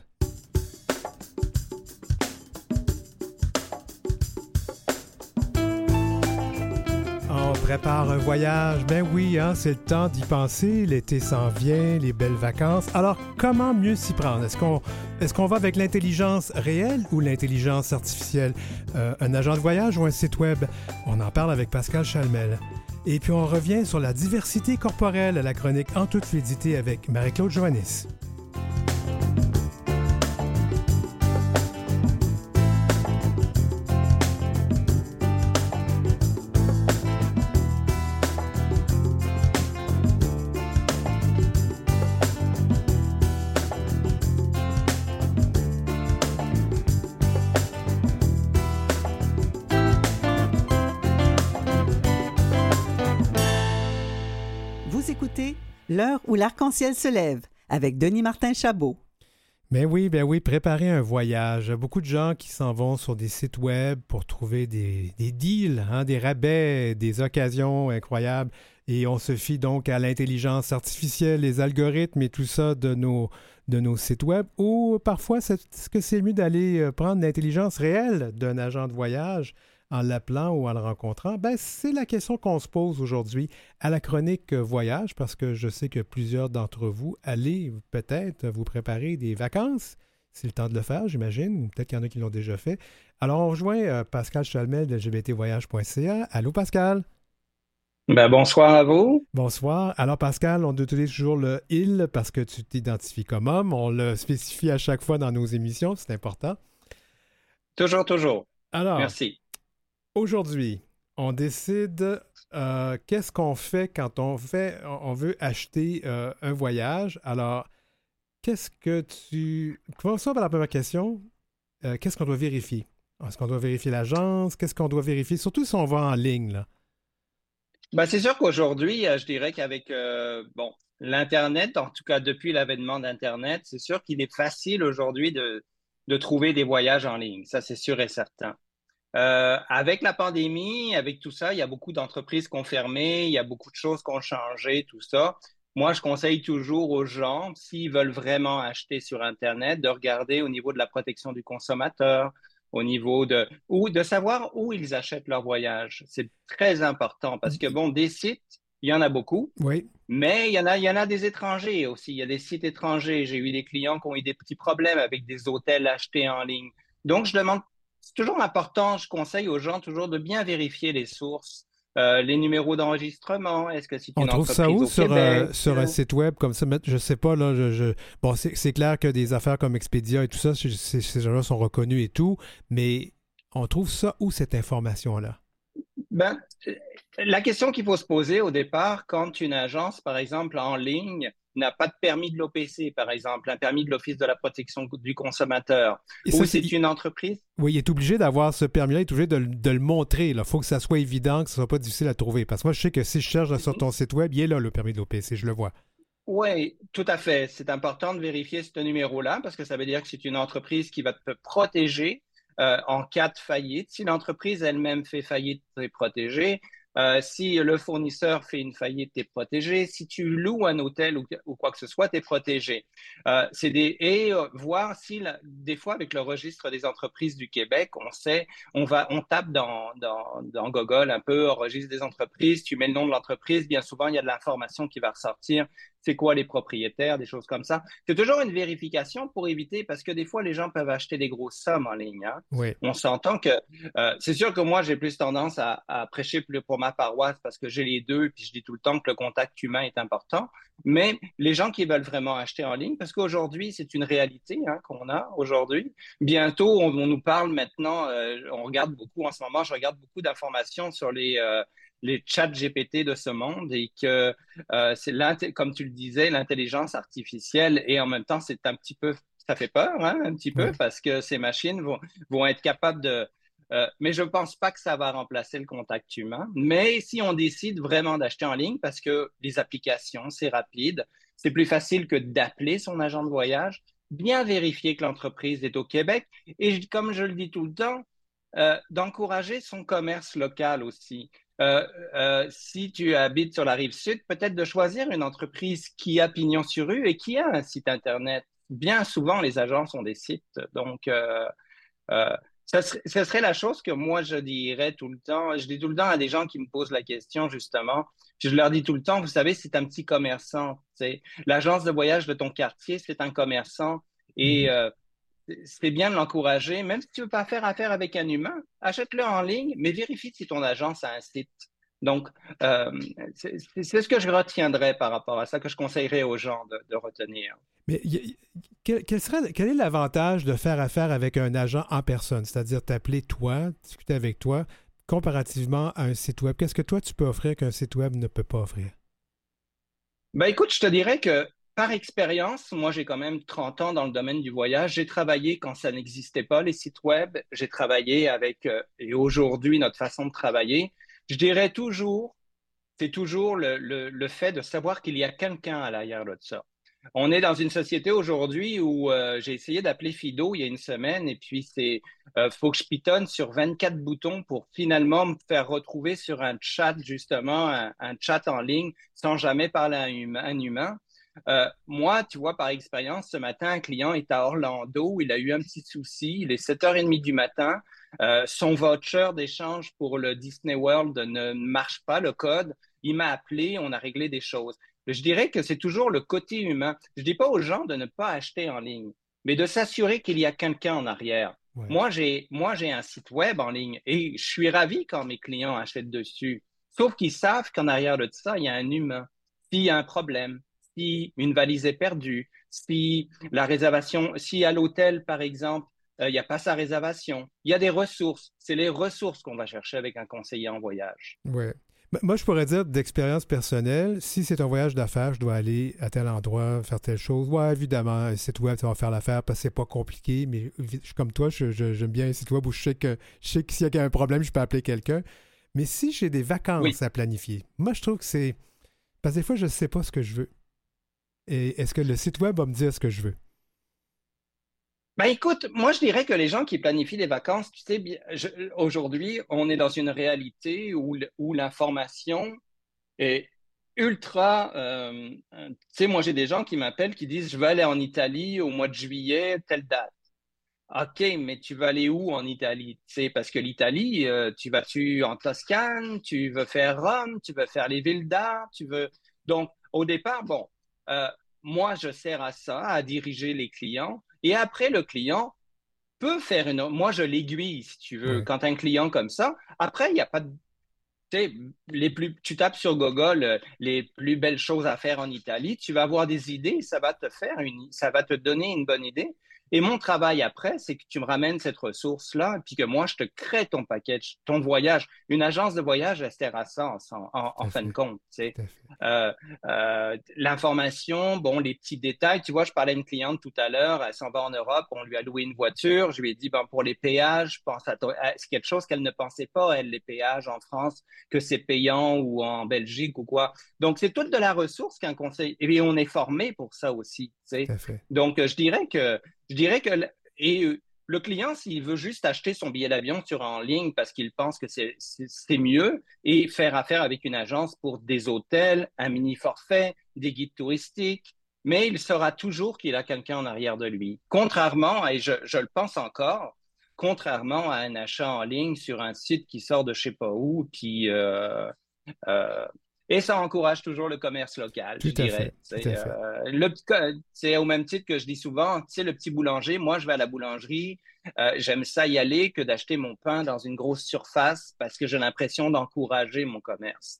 prépare un voyage, ben oui, hein, c'est le temps d'y penser, l'été s'en vient, les belles vacances. Alors, comment mieux s'y prendre? Est-ce qu'on est qu'on va avec l'intelligence réelle ou l'intelligence artificielle? Euh, un agent de voyage ou un site web? On en parle avec Pascal Chalmel. Et puis on revient sur la diversité corporelle à la chronique en toute fluidité avec Marie-Claude Joannis. Où l'arc-en-ciel se lève avec Denis Martin Chabot. Ben oui, ben oui, préparer un voyage. Beaucoup de gens qui s'en vont sur des sites web pour trouver des, deals, hein, des rabais, des occasions incroyables. Et on se fie donc à l'intelligence artificielle, les algorithmes et tout ça de nos, de nos sites web. Ou parfois, est-ce que c'est mieux d'aller euh, prendre l'intelligence réelle d'un agent de voyage en l'appelant ou en le rencontrant? Ben, c'est la question qu'on se pose aujourd'hui à la chronique Voyage, parce que je sais que plusieurs d'entre vous allez peut-être vous préparer des vacances. C'est le temps de le faire, j'imagine, peut-être qu'il y en a qui l'ont déjà fait. Alors, on rejoint euh, Pascal Chalmel de lgbtvoyage.ca. Allô, Pascal? Ben, bonsoir à vous. Bonsoir. Alors, Pascal, on utilise toujours le il parce que tu t'identifies comme homme. On le spécifie à chaque fois dans nos émissions, c'est important. Toujours, toujours. Alors, Merci. Aujourd'hui, on décide euh, qu'est-ce qu'on fait quand on fait, on veut acheter euh, un voyage? Alors, qu'est-ce que tu. Commençons par la première question? Euh, qu'est-ce qu'on doit vérifier? Est-ce qu'on doit vérifier l'agence? Qu'est-ce qu'on doit vérifier? Surtout si on va en ligne, là. Ben, c'est sûr qu'aujourd'hui, je dirais qu'avec bon, l'Internet, en tout cas depuis l'avènement d'Internet, c'est sûr qu'il est facile aujourd'hui de, de trouver des voyages en ligne. Ça, c'est sûr et certain. Euh, avec la pandémie, avec tout ça, il y a beaucoup d'entreprises qui ont fermé, il y a beaucoup de choses qui ont changé, tout ça. Moi, je conseille toujours aux gens, s'ils veulent vraiment acheter sur Internet, de regarder au niveau de la protection du consommateur, au niveau de ou de savoir où ils achètent leur voyage. C'est très important parce que bon, des sites, il y en a beaucoup. Oui. Mais il y en a, il y en a des étrangers aussi. Il y a des sites étrangers. J'ai eu des clients qui ont eu des petits problèmes avec des hôtels achetés en ligne. Donc, je demande toujours important, je conseille aux gens toujours de bien vérifier les sources. Euh, les numéros d'enregistrement, est-ce que c'est On trouve ça où? sur, euh, sur un site web comme ça? Je sais pas, là, je, bon, c'est clair que des affaires comme Expedia et tout ça, ces gens-là sont reconnus et tout, mais on trouve ça où cette information-là? Ben, la question qu'il faut se poser au départ, quand une agence, par exemple, en ligne, n'a pas de permis de l'OPC, par exemple, un permis de l'Office de la protection du consommateur, ou c'est une entreprise? Oui, il est obligé d'avoir ce permis-là, il est obligé de, le montrer. Il faut que ça soit évident, que ce ne soit pas difficile à trouver. Parce que moi, je sais que si je cherche sur ton site web, il est là le permis de l'OPC, je le vois. Oui, tout à fait. C'est important de vérifier ce numéro-là parce que ça veut dire que c'est une entreprise qui va te protéger euh, en cas de faillite. Si l'entreprise elle-même fait faillite, tu es protégé. Euh, si le fournisseur fait une faillite, tu es protégé. Si tu loues un hôtel ou, quoi que ce soit, tu es protégé. Euh, des, et euh, voir si, des fois, avec le registre des entreprises du Québec, on sait, on, va, on tape dans, dans, dans Google un peu, registre des entreprises, tu mets le nom de l'entreprise, bien souvent, il y a de l'information qui va ressortir c'est quoi les propriétaires, des choses comme ça. C'est toujours une vérification pour éviter, parce que des fois, les gens peuvent acheter des grosses sommes en ligne. Hein. Oui. On s'entend que euh, c'est sûr que moi, j'ai plus tendance à, prêcher plus pour ma paroisse parce que j'ai les deux, puis je dis tout le temps que le contact humain est important. Mais les gens qui veulent vraiment acheter en ligne, parce qu'aujourd'hui, c'est une réalité hein, qu'on a aujourd'hui. Bientôt, on, nous parle maintenant, euh, on regarde beaucoup en ce moment, je regarde beaucoup d'informations sur les, euh, les chats GPT de ce monde et que euh, c'est comme tu le disais, l'intelligence artificielle et en même temps, c'est un petit peu, ça fait peur, hein, un petit peu, parce que ces machines vont, vont être capables de. Euh, mais je ne pense pas que ça va remplacer le contact humain. Mais si on décide vraiment d'acheter en ligne, parce que les applications, c'est rapide, c'est plus facile que d'appeler son agent de voyage, bien vérifier que l'entreprise est au Québec. Et comme je le dis tout le temps, euh, d'encourager son commerce local aussi. Euh, euh, si tu habites sur la rive sud, peut-être de choisir une entreprise qui a pignon sur rue et qui a un site Internet. Bien souvent, les agences ont des sites. Donc, euh, ce serait, la chose que moi, je dirais tout le temps. Je dis tout le temps à des gens qui me posent la question, justement. je leur dis tout le temps, vous savez, c'est un petit commerçant. L'agence de voyage de ton quartier, c'est un commerçant. Et mm-hmm c'est bien de l'encourager. Même si tu ne veux pas faire affaire avec un humain, achète-le en ligne, mais vérifie si ton agence a un site. Donc, euh, c'est ce que je retiendrai par rapport à ça, que je conseillerais aux gens de, retenir. Mais quel, serait, quel est l'avantage de faire affaire avec un agent en personne, c'est-à-dire t'appeler toi, discuter avec toi, comparativement à un site web? Qu'est-ce que toi, tu peux offrir qu'un site web ne peut pas offrir? Ben écoute, je te dirais que par expérience, moi j'ai quand même 30 ans dans le domaine du voyage. J'ai travaillé quand ça n'existait pas, les sites web. J'ai travaillé avec, euh, et aujourd'hui notre façon de travailler. Je dirais toujours, c'est toujours le, le, fait de savoir qu'il y a quelqu'un à l'arrière de ça. On est dans une société aujourd'hui où euh, j'ai essayé d'appeler Fido il y a une semaine et puis c'est euh, faut que je pitonne sur 24 boutons pour finalement me faire retrouver sur un chat justement, un, chat en ligne sans jamais parler à un humain. Euh, moi, tu vois, par expérience, ce matin, un client est à Orlando, il a eu un petit souci, il est 7h30 du matin, euh, son voucher d'échange pour le Disney World ne marche pas, le code, il m'a appelé, on a réglé des choses. Je dirais que c'est toujours le côté humain. Je ne dis pas aux gens de ne pas acheter en ligne, mais de s'assurer qu'il y a quelqu'un en arrière. Moi, j'ai, moi, j'ai un site web en ligne et je suis ravi quand mes clients achètent dessus. Sauf qu'ils savent qu'en arrière de ça, il y a un humain. S'il y a un problème, si une valise est perdue, si la réservation, si à l'hôtel, par exemple, euh, il n'y a pas sa réservation, il y a des ressources. C'est les ressources qu'on va chercher avec un conseiller en voyage. Oui. Moi, je pourrais dire d'expérience personnelle, si c'est un voyage d'affaires, je dois aller à tel endroit, faire telle chose. Oui, évidemment, un site web, ça va faire l'affaire parce que c'est pas compliqué, mais comme toi, j'aime bien un site web où je sais que, je sais que s'il y a un problème, je peux appeler quelqu'un. Mais si j'ai des vacances à planifier, moi, je trouve que c'est. Parce que des fois, je ne sais pas ce que je veux. Et est-ce que le site web va me dire ce que je veux? Ben écoute, moi je dirais que les gens qui planifient des vacances, tu sais, aujourd'hui, on est dans une réalité où, où l'information est ultra. Euh, tu sais, moi j'ai des gens qui m'appellent qui disent je veux aller en Italie au mois de juillet, telle date. OK, mais tu vas aller où en Italie? Tu parce que l'Italie, euh, tu vas-tu en Toscane, tu veux faire Rome, tu veux faire les villes d'art, tu veux. Donc, au départ, bon, euh, moi, je sers à ça, à diriger les clients. Et après, le client peut faire une. Moi, je l'aiguille, si tu veux. Quand un client comme ça, après, il n'y a pas de. Les plus, tu tapes sur Google euh, les plus belles choses à faire en Italie, tu vas avoir des idées, ça va te faire une, ça va te donner une bonne idée. Et mon travail après, c'est que tu me ramènes cette ressource-là, puis que moi, je te crée ton package, ton voyage. Une agence de voyage, elle sert à ça en, fin de compte. Tu sais. Euh, euh, L'information, bon, les petits détails. Tu vois, je parlais à une cliente tout à l'heure, elle s'en va en Europe, on lui a loué une voiture. Je lui ai dit, ben, pour les péages, pense à c'est quelque chose qu'elle ne pensait pas, elle, les péages en France, que c'est payant ou en Belgique ou quoi. Donc, c'est toute de la ressource qu'un conseil. Et on est formé pour ça aussi. Donc, je dirais que je dirais que et euh, le client, s'il veut juste acheter son billet d'avion sur en ligne parce qu'il pense que c'est mieux et faire affaire avec une agence pour des hôtels, un mini forfait, des guides touristiques, mais il saura toujours qu'il a quelqu'un en arrière de lui. Contrairement, et je, le pense encore, contrairement à un achat en ligne sur un site qui sort de je sais pas où, qui euh, euh, et ça encourage toujours le commerce local, je dirais. C'est au même titre que je dis souvent, tu sais, le petit boulanger, moi, je vais à la boulangerie, euh, j'aime ça y aller que d'acheter mon pain dans une grosse surface parce que j'ai l'impression d'encourager mon commerce.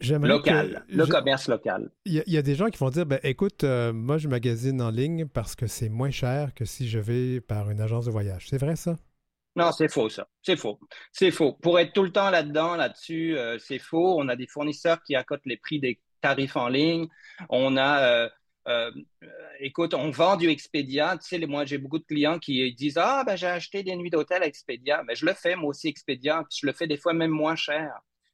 Local, le commerce local. Il y, a des gens qui vont dire, ben, écoute, euh, moi, je magasine en ligne parce que c'est moins cher que si je vais par une agence de voyage. C'est vrai, ça? Non, c'est faux, ça. C'est faux. C'est faux. Pour être tout le temps là-dedans, là-dessus, euh, c'est faux. On a des fournisseurs qui accotent les prix des tarifs en ligne. On a, euh, euh, écoute, on vend du Expedia. Tu sais, moi, j'ai beaucoup de clients qui disent Ah, ben, j'ai acheté des nuits d'hôtel à Expedia. Mais je le fais, moi aussi, Expedia. je le fais des fois même moins cher.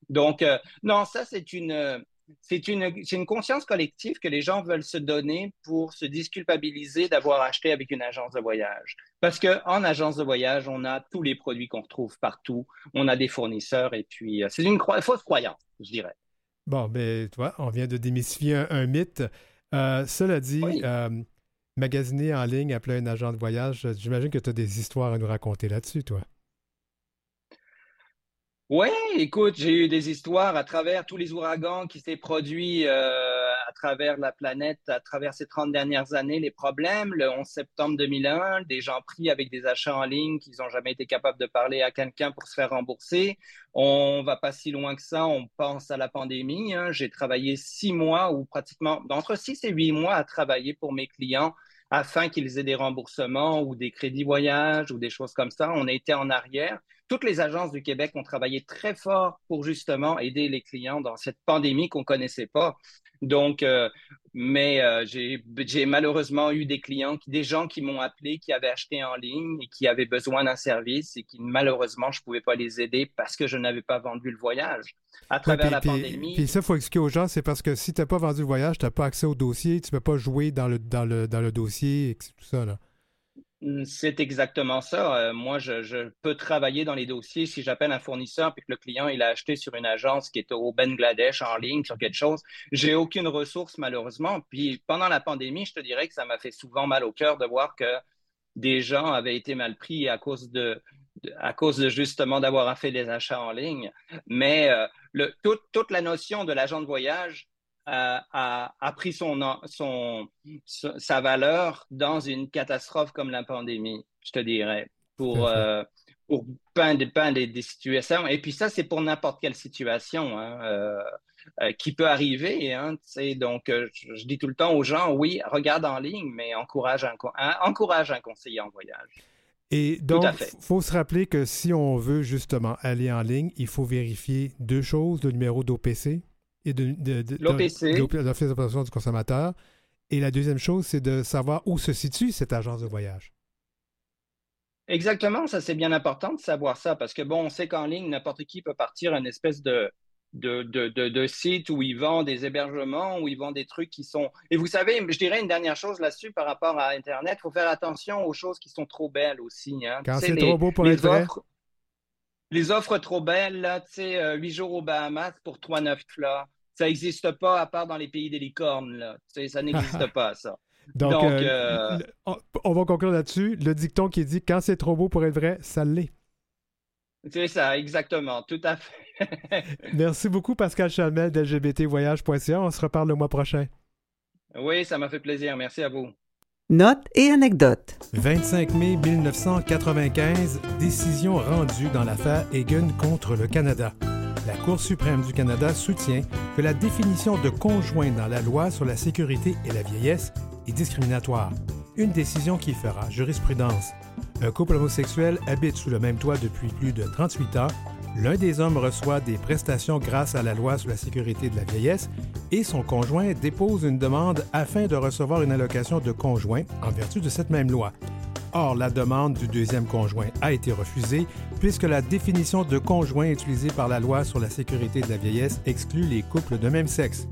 Donc, non, ça, c'est une c'est une, une, conscience collective que les gens veulent se donner pour se disculpabiliser d'avoir acheté avec une agence de voyage. Parce qu'en agence de voyage, on a tous les produits qu'on retrouve partout, on a des fournisseurs et puis euh, c'est une fausse croyance, je dirais. Bon, ben, toi, on vient de démystifier un, mythe. Euh, cela dit, euh, magasiner en ligne, appeler un agent de voyage, j'imagine que tu as des histoires à nous raconter là-dessus, toi. Oui, écoute, j'ai eu des histoires à travers tous les ouragans qui s'est produits euh, à travers la planète, à travers ces 30 dernières années, les problèmes. Le 11 septembre 2001, des gens pris avec des achats en ligne qu'ils n'ont jamais été capables de parler à quelqu'un pour se faire rembourser. On va pas si loin que ça, on pense à la pandémie. Hein. J'ai travaillé six mois ou pratiquement, entre six et huit mois à travailler pour mes clients afin qu'ils aient des remboursements ou des crédits voyage ou des choses comme ça. On a été en arrière toutes les agences du Québec ont travaillé très fort pour justement aider les clients dans cette pandémie qu'on connaissait pas. Donc, euh, mais euh, j'ai malheureusement eu des clients, des gens qui m'ont appelé, qui avaient acheté en ligne et qui avaient besoin d'un service et qui malheureusement je pouvais pas les aider parce que je n'avais pas vendu le voyage à travers la pandémie. Puis ça, faut expliquer aux gens, c'est parce que si tu n'as pas vendu le voyage, tu n'as pas accès au dossier, tu ne peux pas jouer dans le, dans le, dans le dossier et tout ça. Là. Mmh, c'est exactement ça. Euh, moi, je, peux travailler dans les dossiers si j'appelle un fournisseur puis que le client il a acheté sur une agence qui est au Bangladesh en ligne sur quelque chose. J'ai aucune ressource malheureusement. Puis pendant la pandémie, je te dirais que ça m'a fait souvent mal au cœur de voir que des gens avaient été mal pris à cause de, à cause de justement d'avoir fait des achats en ligne. Mais euh, toute la notion de l'agent de voyage a, pris son, son, sa valeur dans une catastrophe comme la pandémie, je te dirais. Pour, euh, pour peindre, peindre des, situations. Et puis ça, c'est pour n'importe quelle situation hein, euh, euh, qui peut arriver. Hein, donc, euh, je, dis tout le temps aux gens, oui, regarde en ligne, mais encourage un, encourage un conseiller en voyage. Et donc, il faut se rappeler que si on veut justement aller en ligne, il faut vérifier deux choses, le numéro d'OPC et de, l'OPC. l'Office de protection du consommateur. Et la deuxième chose, c'est de savoir où se situe cette agence de voyage. Exactement, ça c'est bien important de savoir ça parce que bon, on sait qu'en ligne, n'importe qui peut partir à une espèce de, de, de, de, site où ils vendent des hébergements, où ils vendent des trucs qui sont... Et vous savez, je dirais une dernière chose là-dessus par rapport à Internet, il faut faire attention aux choses qui sont trop belles aussi. Hein. Quand c'est trop beau pour être vrai. Les offres trop belles, là, tu sais, euh, 8 jours aux Bahamas pour 3,9 là. Ça n'existe pas à part dans les pays des licornes, là. ça n'existe pas, ça. Donc, euh, euh, on va conclure là-dessus. Le dicton qui dit quand c'est trop beau pour être vrai, ça l'est. C'est ça, exactement, tout à fait. Merci beaucoup, Pascal Chalmel d'LGBTvoyage.ca. On se reparle le mois prochain. Oui, ça m'a fait plaisir. Merci à vous. Notes et anecdotes. 25 mai 1995, décision rendue dans l'affaire Egan contre le Canada. La Cour suprême du Canada soutient que la définition de conjoint dans la loi sur la sécurité et la vieillesse discriminatoire. Une décision qui fera jurisprudence. Un couple homosexuel habite sous le même toit depuis plus de 38 ans. L'un des hommes reçoit des prestations grâce à la loi sur la sécurité de la vieillesse et son conjoint dépose une demande afin de recevoir une allocation de conjoint en vertu de cette même loi. Or, la demande du deuxième conjoint a été refusée puisque la définition de conjoint utilisée par la loi sur la sécurité de la vieillesse exclut les couples de même sexe.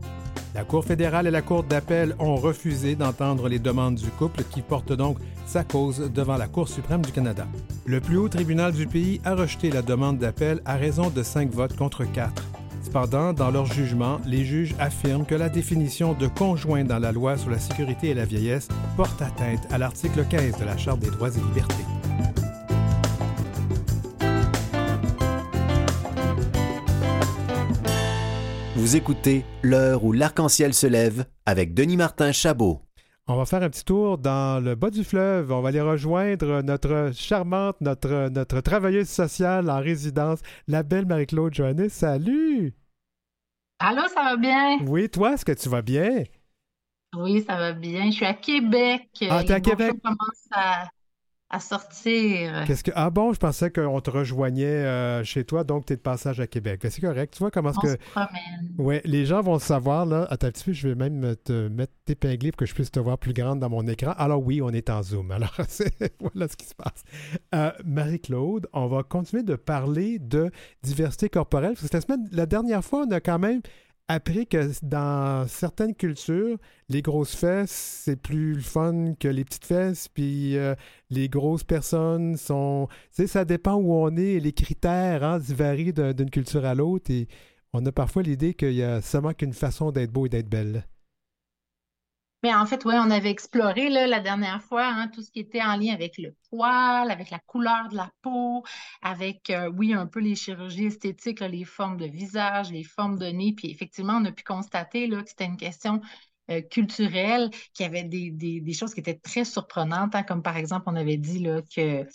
La Cour fédérale et la Cour d'appel ont refusé d'entendre les demandes du couple qui porte donc sa cause devant la Cour suprême du Canada. Le plus haut tribunal du pays a rejeté la demande d'appel à raison de cinq votes contre quatre. Cependant, dans leur jugement, les juges affirment que la définition de conjoint dans la loi sur la sécurité et la vieillesse porte atteinte à l'article 15 de la Charte des droits et libertés. Vous écoutez L'heure où l'arc-en-ciel se lève avec Denis Martin Chabot. On va faire un petit tour dans le bas du fleuve. On va aller rejoindre notre charmante, notre, notre travailleuse sociale en résidence, la belle Marie-Claude Joannis. Salut! Allô, ça va bien? Oui, toi, est-ce que tu vas bien? Oui, ça va bien. Je suis à Québec. Ah, t'es à Québec? commence à, à sortir. Qu'est-ce que ah bon, je pensais qu'on te rejoignait euh, chez toi, donc tu es de passage à Québec. Ben, c'est correct. Tu vois comment est-ce que se promène. Ouais, les gens vont le savoir là. Attends un petit peu, je vais même te mettre t'épingler pour que je puisse te voir plus grande dans mon écran. Alors oui, on est en zoom. Alors voilà ce qui se passe. Euh, Marie-Claude, on va continuer de parler de diversité corporelle. Parce que la semaine, la dernière fois, on a quand même appris que dans certaines cultures, les grosses fesses, c'est plus fun que les petites fesses, puis euh, les grosses personnes sont... Tu ça dépend où on est, les critères hein, varient d'une culture à l'autre, et on a parfois l'idée qu'il y a seulement qu'une façon d'être beau et d'être belle. Mais en fait, oui, on avait exploré là, la dernière fois hein, tout ce qui était en lien avec le poil, avec la couleur de la peau, avec, euh, oui, un peu les chirurgies esthétiques, les formes de visage, les formes de nez. Puis effectivement, on a pu constater là, que c'était une question euh, culturelle, qu'il y avait des, choses qui étaient très surprenantes, hein, comme par exemple, on avait dit là, que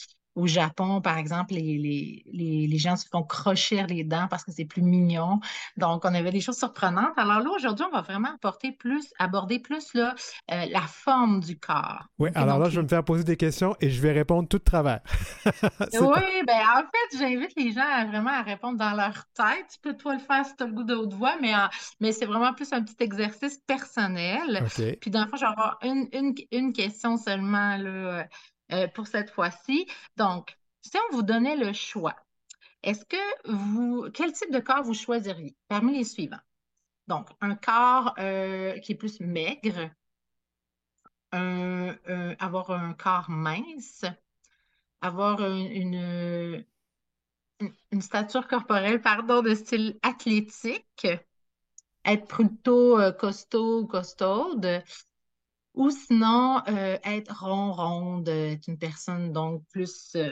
au Japon, par exemple, les, les, gens se font crocher les dents parce que c'est plus mignon. Donc, on avait des choses surprenantes. Alors là, aujourd'hui, on va vraiment apporter plus, aborder plus là, euh, la forme du corps. Oui, alors là, je vais me faire poser des questions et je vais répondre tout de travers. oui, bien, en fait, j'invite les gens à vraiment à répondre dans leur tête. Tu peux toi le faire si tu as le goût de haute voix, mais, mais c'est vraiment plus un petit exercice personnel. Puis, dans le fond, je vais avoir une, une, une question seulement là, euh, pour cette fois-ci. Donc, si on vous donnait le choix, est-ce que vous, quel type de corps vous choisiriez parmi les suivants? Donc, un corps euh, qui est plus maigre, avoir un corps mince, avoir une, une, stature corporelle, pardon, de style athlétique, être plutôt euh, costaud ou costaude, ou sinon, euh, être rond-ronde, être une personne donc plus euh,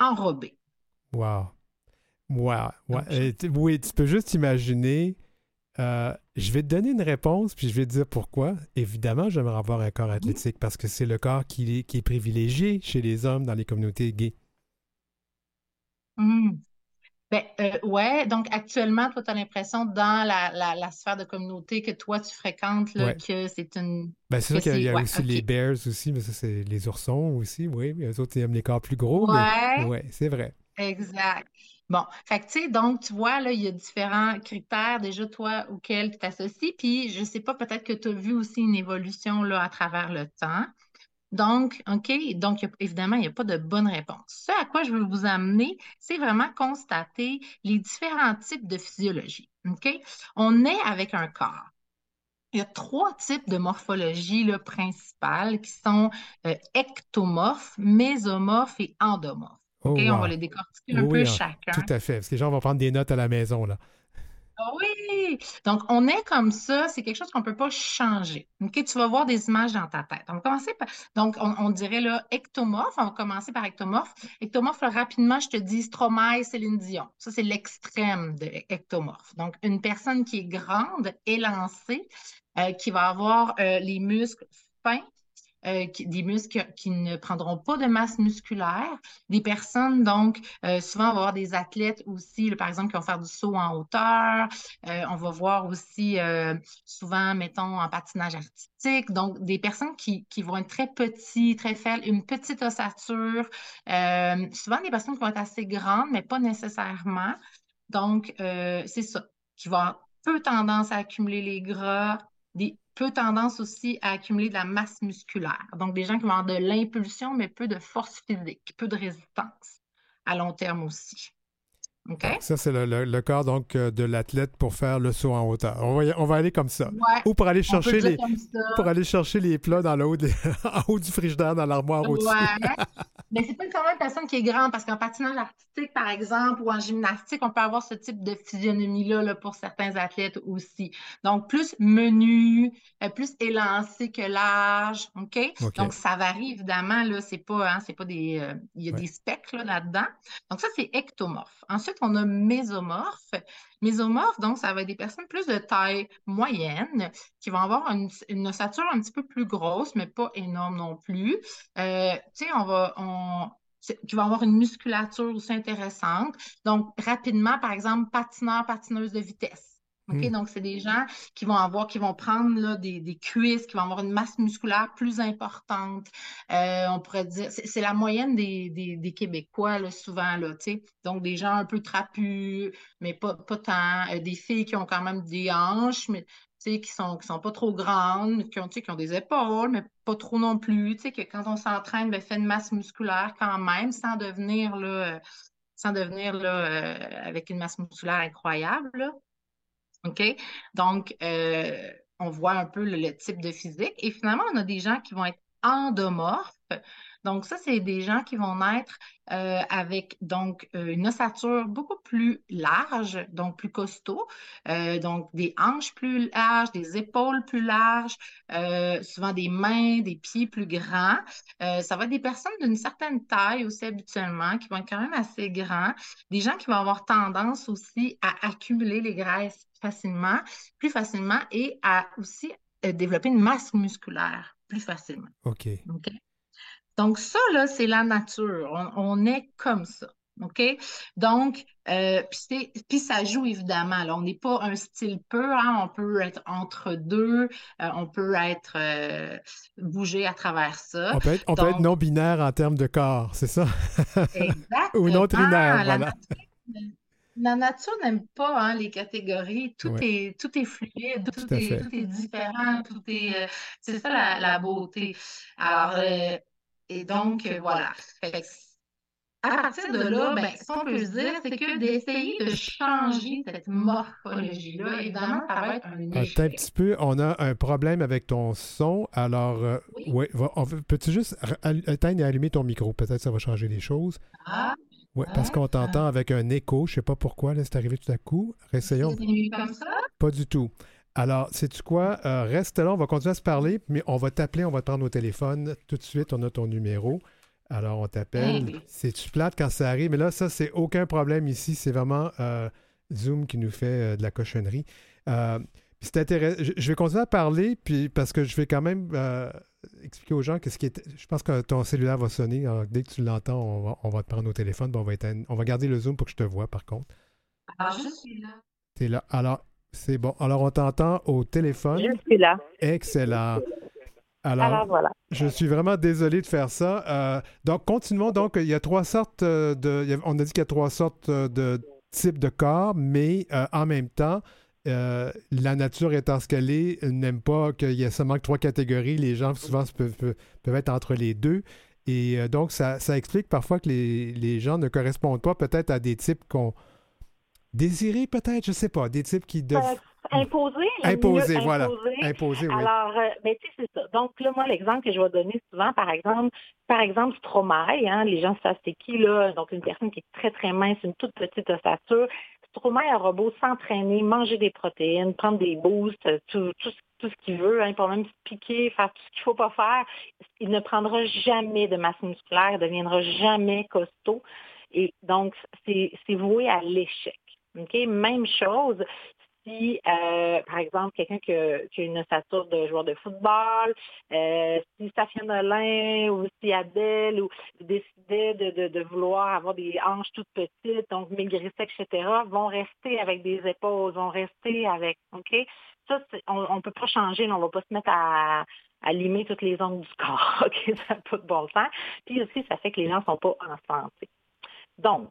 enrobée. Wow. Wow. oui, tu peux juste imaginer. Euh, je vais te donner une réponse, puis je vais te dire pourquoi. Évidemment, j'aimerais avoir un corps athlétique parce que c'est le corps qui est, qui est privilégié chez les hommes dans les communautés gays. Hmm. Ben, euh, ouais, donc actuellement, toi, tu as l'impression dans la, la, la, sphère de communauté que toi, tu fréquentes, là, que c'est une. Ben, c'est sûr qu'il y a, aussi les bears aussi, mais ça, c'est les oursons aussi, oui. Eux autres, ils aiment les corps plus gros. Ouais. Oui, c'est vrai. Exact. Bon, fait que tu sais, donc tu vois, là, il y a différents critères déjà, toi, auxquels tu t'associes. Puis je sais pas, peut-être que tu as vu aussi une évolution là, à travers le temps. Donc, OK, donc évidemment, il n'y a pas de bonne réponse. Ce à quoi je veux vous amener, c'est vraiment constater les différents types de physiologie. OK? On est avec un corps. Il y a trois types de morphologie là, principales qui sont euh, ectomorphes, mésomorphes et endomorphes. Oh, wow. On va les décortiquer un peu Oui, chacun. tout à fait. Parce que les gens vont prendre des notes à la maison, là. Ah Oui, donc on est comme ça, c'est quelque chose qu'on ne peut pas changer. Tu vas voir des images dans ta tête. On va commencer par, donc on, dirait là ectomorphe, on va commencer par ectomorphe. Ectomorphe, rapidement, je te dis Stromae, Céline Dion. Ça, c'est l'extrême de ectomorphe. Donc une personne qui est grande, élancée, euh, qui va avoir euh, les muscles fins, euh, des muscles qui ne prendront pas de masse musculaire, des personnes, donc, euh, souvent, on va voir des athlètes aussi, par exemple, qui vont faire du saut en hauteur. Euh, on va voir aussi, souvent, mettons, en patinage artistique. Donc, des personnes qui, qui vont être très petits, très faibles, une petite ossature. Souvent, des personnes qui vont être assez grandes, mais pas nécessairement. Donc, c'est ça, qui vont avoir peu tendance à accumuler les gras, peu tendance aussi à accumuler de la masse musculaire. Donc, des gens qui vont avoir de l'impulsion, mais peu de force physique, peu de résistance à long terme aussi. OK? Ça, c'est le, le, le corps donc euh, de l'athlète pour faire le saut en hauteur. On va, y- on va aller comme ça. Ouais, Ou pour aller chercher les pour aller chercher les plats dans le haut de- en haut du frigidaire dans l'armoire au-dessus. Ouais. Mais c'est pas nécessairement une personne qui est grande parce qu'en patinage artistique, par exemple, ou en gymnastique, on peut avoir ce type de physionomie-là là, pour certains athlètes aussi. Donc, plus menu, euh, plus élancé que large. OK? Donc, ça varie évidemment. Là, c'est pas, hein, c'est pas des. euh, il y a Ouais. des specs là, là-dedans. Donc, ça, c'est ectomorphe. Ensuite, on a mésomorphe. Mésomorphe, donc, ça va être des personnes plus de taille moyenne qui vont avoir une, ossature un petit peu plus grosse, mais pas énorme non plus. Euh, tu sais, on va, on, qui vont avoir une musculature aussi intéressante. Donc, rapidement, par exemple, patineur, patineuse de vitesse. OK? Mm. Donc, c'est des gens qui vont avoir, qui vont prendre là, des, des cuisses, qui vont avoir une masse musculaire plus importante. Euh, on pourrait dire, c'est la moyenne des, des, des Québécois, là, souvent, là. Donc, des gens un peu trapus, mais pas, pas tant. Euh, des filles qui ont quand même des hanches, mais qui sont, qui sont pas trop grandes, qui ont, qui des épaules, mais pas trop non plus. Que quand on s'entraîne, ben, fait une masse musculaire quand même, sans devenir, là, euh, sans devenir, là, euh, avec une masse musculaire incroyable, là. OK? Donc, euh, on voit un peu le, type de physique. Et finalement, on a des gens qui vont être endomorphes. Donc, ça, c'est des gens qui vont naître euh, avec donc euh, une ossature beaucoup plus large, donc plus costaud, donc des hanches plus larges, des épaules plus larges, souvent des mains, des pieds plus grands. Ça va être des personnes d'une certaine taille aussi habituellement, qui vont être quand même assez grands, des gens qui vont avoir tendance aussi à accumuler les graisses facilement, plus facilement et à aussi euh, développer une masse musculaire plus facilement. OK. Donc, ça, là, c'est la nature. On, on est comme ça. OK? Donc, euh, puis ça joue évidemment. Là. On n'est pas un style pur. hein. On peut être entre deux. euh, on peut être euh, bougé à travers ça. On peut être, être non-binaire en termes de corps, c'est ça? Exactement. Ou non trinaire, La voilà. La nature n'aime pas hein, les catégories. Tout Ouais. est, tout est fluide, tout, est, tout est différent, tout est. euh, c'est ça la, la beauté. Alors, euh, et donc, euh, voilà. Fait que, à partir de là, ben, ce qu'on peut se dire, c'est que d'essayer de changer cette morphologie-là, évidemment, ça va être un Attends un échec. petit peu, on a un problème avec ton son. Alors, Oui. ouais, peux-tu juste éteindre et allumer ton micro? Peut-être ça va changer les choses. Ah, Oui, parce qu'on t'entend avec un écho. Je sais pas pourquoi, là, c'est arrivé tout à coup. Mieux comme ça? Pas du tout. Alors, sais-tu quoi? Euh, reste là, on va continuer à se parler, mais on va t'appeler, on va te prendre au téléphone. Tout de suite, on a ton numéro. Alors, on t'appelle. Oui. C'est-tu plate quand ça arrive? Mais là, ça, c'est aucun problème ici. C'est vraiment euh, Zoom qui nous fait euh, de la cochonnerie. C'est intéressant. Je, je vais continuer à parler, puis parce que je vais quand même expliquer aux gens que ce qui est. Je pense que ton cellulaire va sonner. Alors, dès que tu l'entends, on va, on va te prendre au téléphone. on, va éteindre- on va garder le zoom pour que je te vois, par contre. Alors, je suis là. Tu es là. Alors, c'est bon. Alors, on t'entend au téléphone. Je suis là. Excellent. Alors, Alors voilà. je suis vraiment désolé de faire ça. Euh, donc, continuons. Donc, il y a trois sortes euh, de. il y a- on a dit qu'il y a trois sortes euh, de types de corps, mais euh, en même temps, euh, la nature étant ce qu'elle est, n'aime pas qu'il y ait seulement que trois catégories. Les gens, souvent, peuvent, être entre les deux. Et euh, donc, ça, ça explique parfois que les, les gens ne correspondent pas peut-être à des types qu'on désirait, peut-être, je sais pas, des types qui doivent Imposer, mieux voilà. oui. Alors, euh, ben, tu sais, c'est ça. Donc, là, moi, l'exemple que je vais donner souvent, par exemple, par exemple, Stromae, hein, les gens savent c'est qui, là, donc une personne qui est très, très mince, une toute petite ossature. Stromae aura beau s'entraîner, manger des protéines, prendre des boosts, euh, tout, tout, ce- tout ce qu'il veut, hein, pour même se piquer, faire tout ce qu'il ne faut pas faire, il ne prendra jamais de masse musculaire, il ne deviendra jamais costaud. Et donc, c'est c'est voué à l'échec. OK? Même chose, si, euh, par exemple, quelqu'un qui a, une ossature de joueur de football, euh, si Safia Nolin ou si Adèle ou décidait de, de, de vouloir avoir des hanches toutes petites, donc maigrissait, etc., vont rester avec des épaules, vont rester avec, OK? Ça, on ne peut pas changer, on ne va pas se mettre à, à limer toutes les ongles du corps, OK? Ça n'a pas de bon sens. Puis aussi, ça fait que les gens ne sont pas en santé. Donc,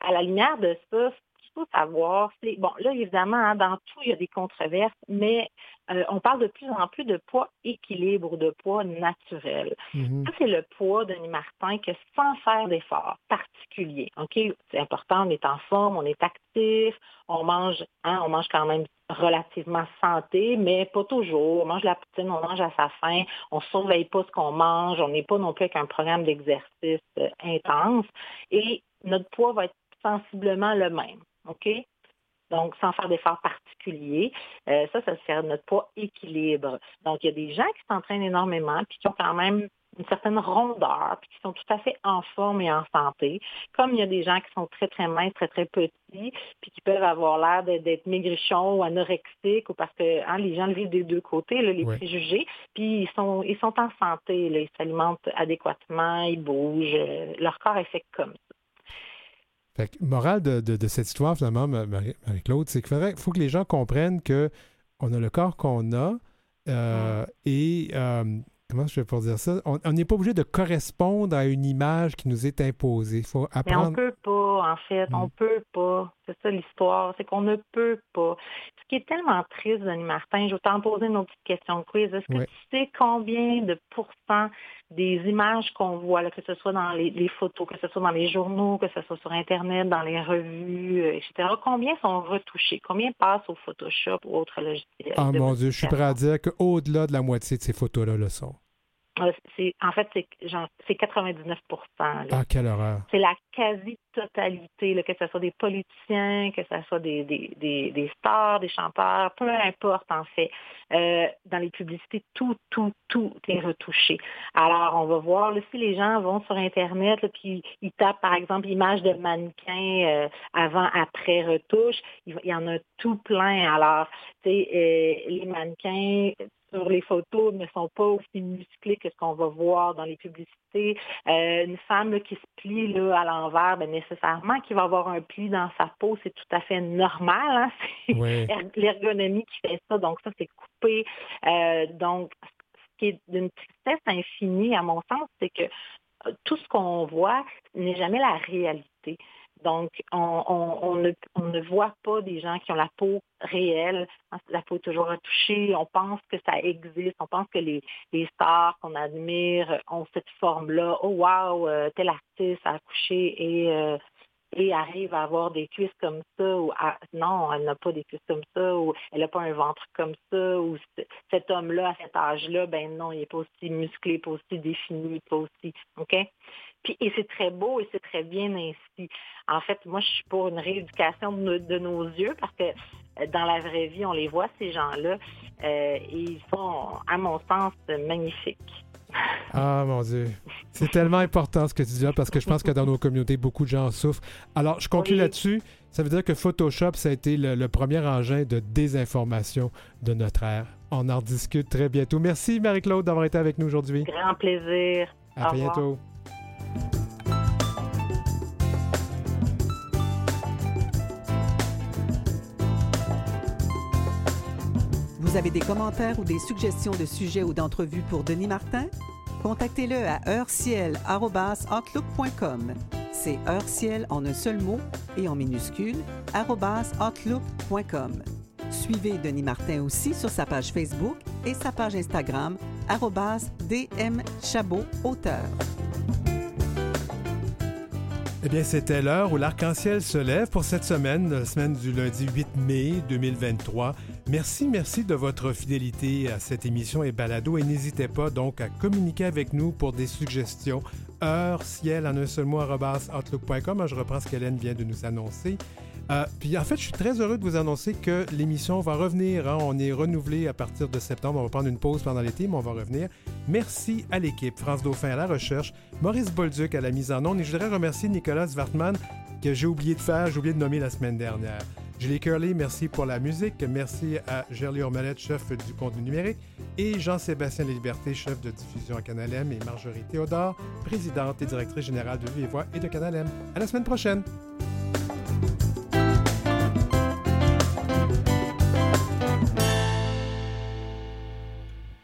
à la lumière de ça, faut savoir, c'est, bon, là, évidemment, hein, dans tout, il y a des controverses, mais euh, on parle de plus en plus de poids équilibre ou de poids naturel. Mhm. Ça, c'est le poids, Denis Martin, que sans faire d'effort particulier, OK? C'est important, on est en forme, on est actif, on mange, hein, on mange quand même relativement santé, mais pas toujours. On mange la poutine, on mange à sa faim, on ne surveille pas ce qu'on mange, on n'est pas non plus avec un programme d'exercice euh, intense, et notre poids va être sensiblement le même, OK? Donc, sans faire d'efforts particuliers. Euh, ça, ça serait notre poids équilibre. Donc, il y a des gens qui s'entraînent énormément, puis qui ont quand même une certaine rondeur, puis qui sont tout à fait en forme et en santé. Comme il y a des gens qui sont très, très minces, très, très petits, puis qui peuvent avoir l'air d'être maigrichons ou anorexiques, ou parce que hein, les gens le vivent des deux côtés, là, les préjugés, puis ils sont, ils sont en santé, là, ils s'alimentent adéquatement, ils bougent, euh, leur corps est fait comme ça. Fait que, morale de, de- de cette histoire, finalement, Ma- Marie- Marie-Claude, c'est qu'il faudrait- faut que les gens comprennent que on a le corps qu'on a euh, et euh, comment je vais pour dire ça? On n'est pas obligé de correspondre à une image qui nous est imposée. Il faut Mais on apprendre. peut pas, en fait, Mm. on peut pas. C'est ça l'histoire, c'est qu'on ne peut pas. Ce qui est tellement triste, Denis Martin, je vais t'en poser une autre petite question de quiz. Est-ce que tu sais combien de pourcents des images qu'on voit, là, que ce soit dans les, les photos, que ce soit dans les journaux, que ce soit sur Internet, dans les revues, euh, etc., combien sont retouchés? Combien passent au Photoshop ou autres logiciels? Ah mon Dieu, je suis prêt à dire qu'au-delà de la moitié de ces photos-là le sont. En fait, c'est genre- c'est 99 là. Ah, quelle horreur? c'est la quasi-totalité, que ce soit des politiciens, que ce soit des, des, des, des stars, des chanteurs, peu importe en fait. Euh, dans les publicités, tout, tout, tout est retouché. Alors, on va voir, là, si les gens vont sur Internet, là, puis ils tapent, par exemple, image de mannequin euh, avant, après retouche, il y en a tout plein. Alors, tu sais, euh, les mannequins sur les photos ne sont pas aussi musclés que ce qu'on va voir dans les publicités. Euh, une femme là, qui se plie là, à l'envers, ben, nécessairement qu'il va avoir un pli dans sa peau, c'est tout à fait normal. Hein? C'est er- l'ergonomie qui fait ça, donc ça, c'est coupé. Euh, donc, ce qui est d'une tristesse infinie, à mon sens, c'est que euh, tout ce qu'on voit n'est jamais la réalité. Donc, on, ne, voit pas des gens qui ont la peau réelle. La peau est toujours retouchée. On pense que ça existe. On pense que les, stars qu'on admire ont cette forme-là. Oh wow, euh, tel artiste a accouché et, euh, et arrive à avoir des cuisses comme ça. Non, elle n'a pas des cuisses comme ça. Ou elle n'a pas un ventre comme ça. Ou cet homme-là, à cet âge-là, ben non, il n'est pas aussi musclé, pas aussi défini, pas aussi. OK? Puis, et c'est très beau et c'est très bien ainsi. En fait, moi, je suis pour une rééducation de, nos- de nos yeux parce que euh, dans la vraie vie, on les voit, ces gens-là, euh, et ils sont, à mon sens, magnifiques. Ah mon Dieu. C'est tellement important ce que tu dis là parce que je pense que dans nos communautés, beaucoup de gens en souffrent. Alors, je conclue Oui. là-dessus. Ça veut dire que Photoshop, ça a été le, le premier engin de désinformation de notre ère. On en discute très bientôt. Merci Marie-Claude d'avoir été avec nous aujourd'hui. Grand plaisir. À Au revoir. Vous avez des commentaires ou des suggestions de sujets ou d'entrevues pour Denis Martin? Contactez-le à heurciel.outlook.com. C'est heurciel en un seul mot et en minuscule, outlook.com. Suivez Denis Martin aussi sur sa page Facebook et sa page Instagram, auteur. Eh bien, c'était l'heure où l'arc-en-ciel se lève pour cette semaine, la semaine du lundi 8 mai 2023. Merci, merci de votre fidélité à cette émission et balado et n'hésitez pas donc à communiquer avec nous pour des suggestions. Heure, ciel, en un seul mot, outlook.com. Je reprends ce qu'Hélène vient de nous annoncer. Euh, puis en fait, je suis très heureux de vous annoncer que l'émission va revenir. hein. On est renouvelé à partir de septembre. On va prendre une pause pendant l'été, mais on va revenir. Merci à l'équipe. France Dauphin à la recherche, Maurice Bolduc à la mise en onde. Et je voudrais remercier Nicolas Zwartman que j'ai oublié de faire, j'ai oublié de nommer la semaine dernière. Julie Curley, merci pour la musique. Merci à Gerly Ormelette, chef du contenu numérique, et Jean-Sébastien Liberté, chef de diffusion à Canal M, et Marjorie Théodore, présidente et directrice générale de Vie et et de Canal M. À la semaine prochaine!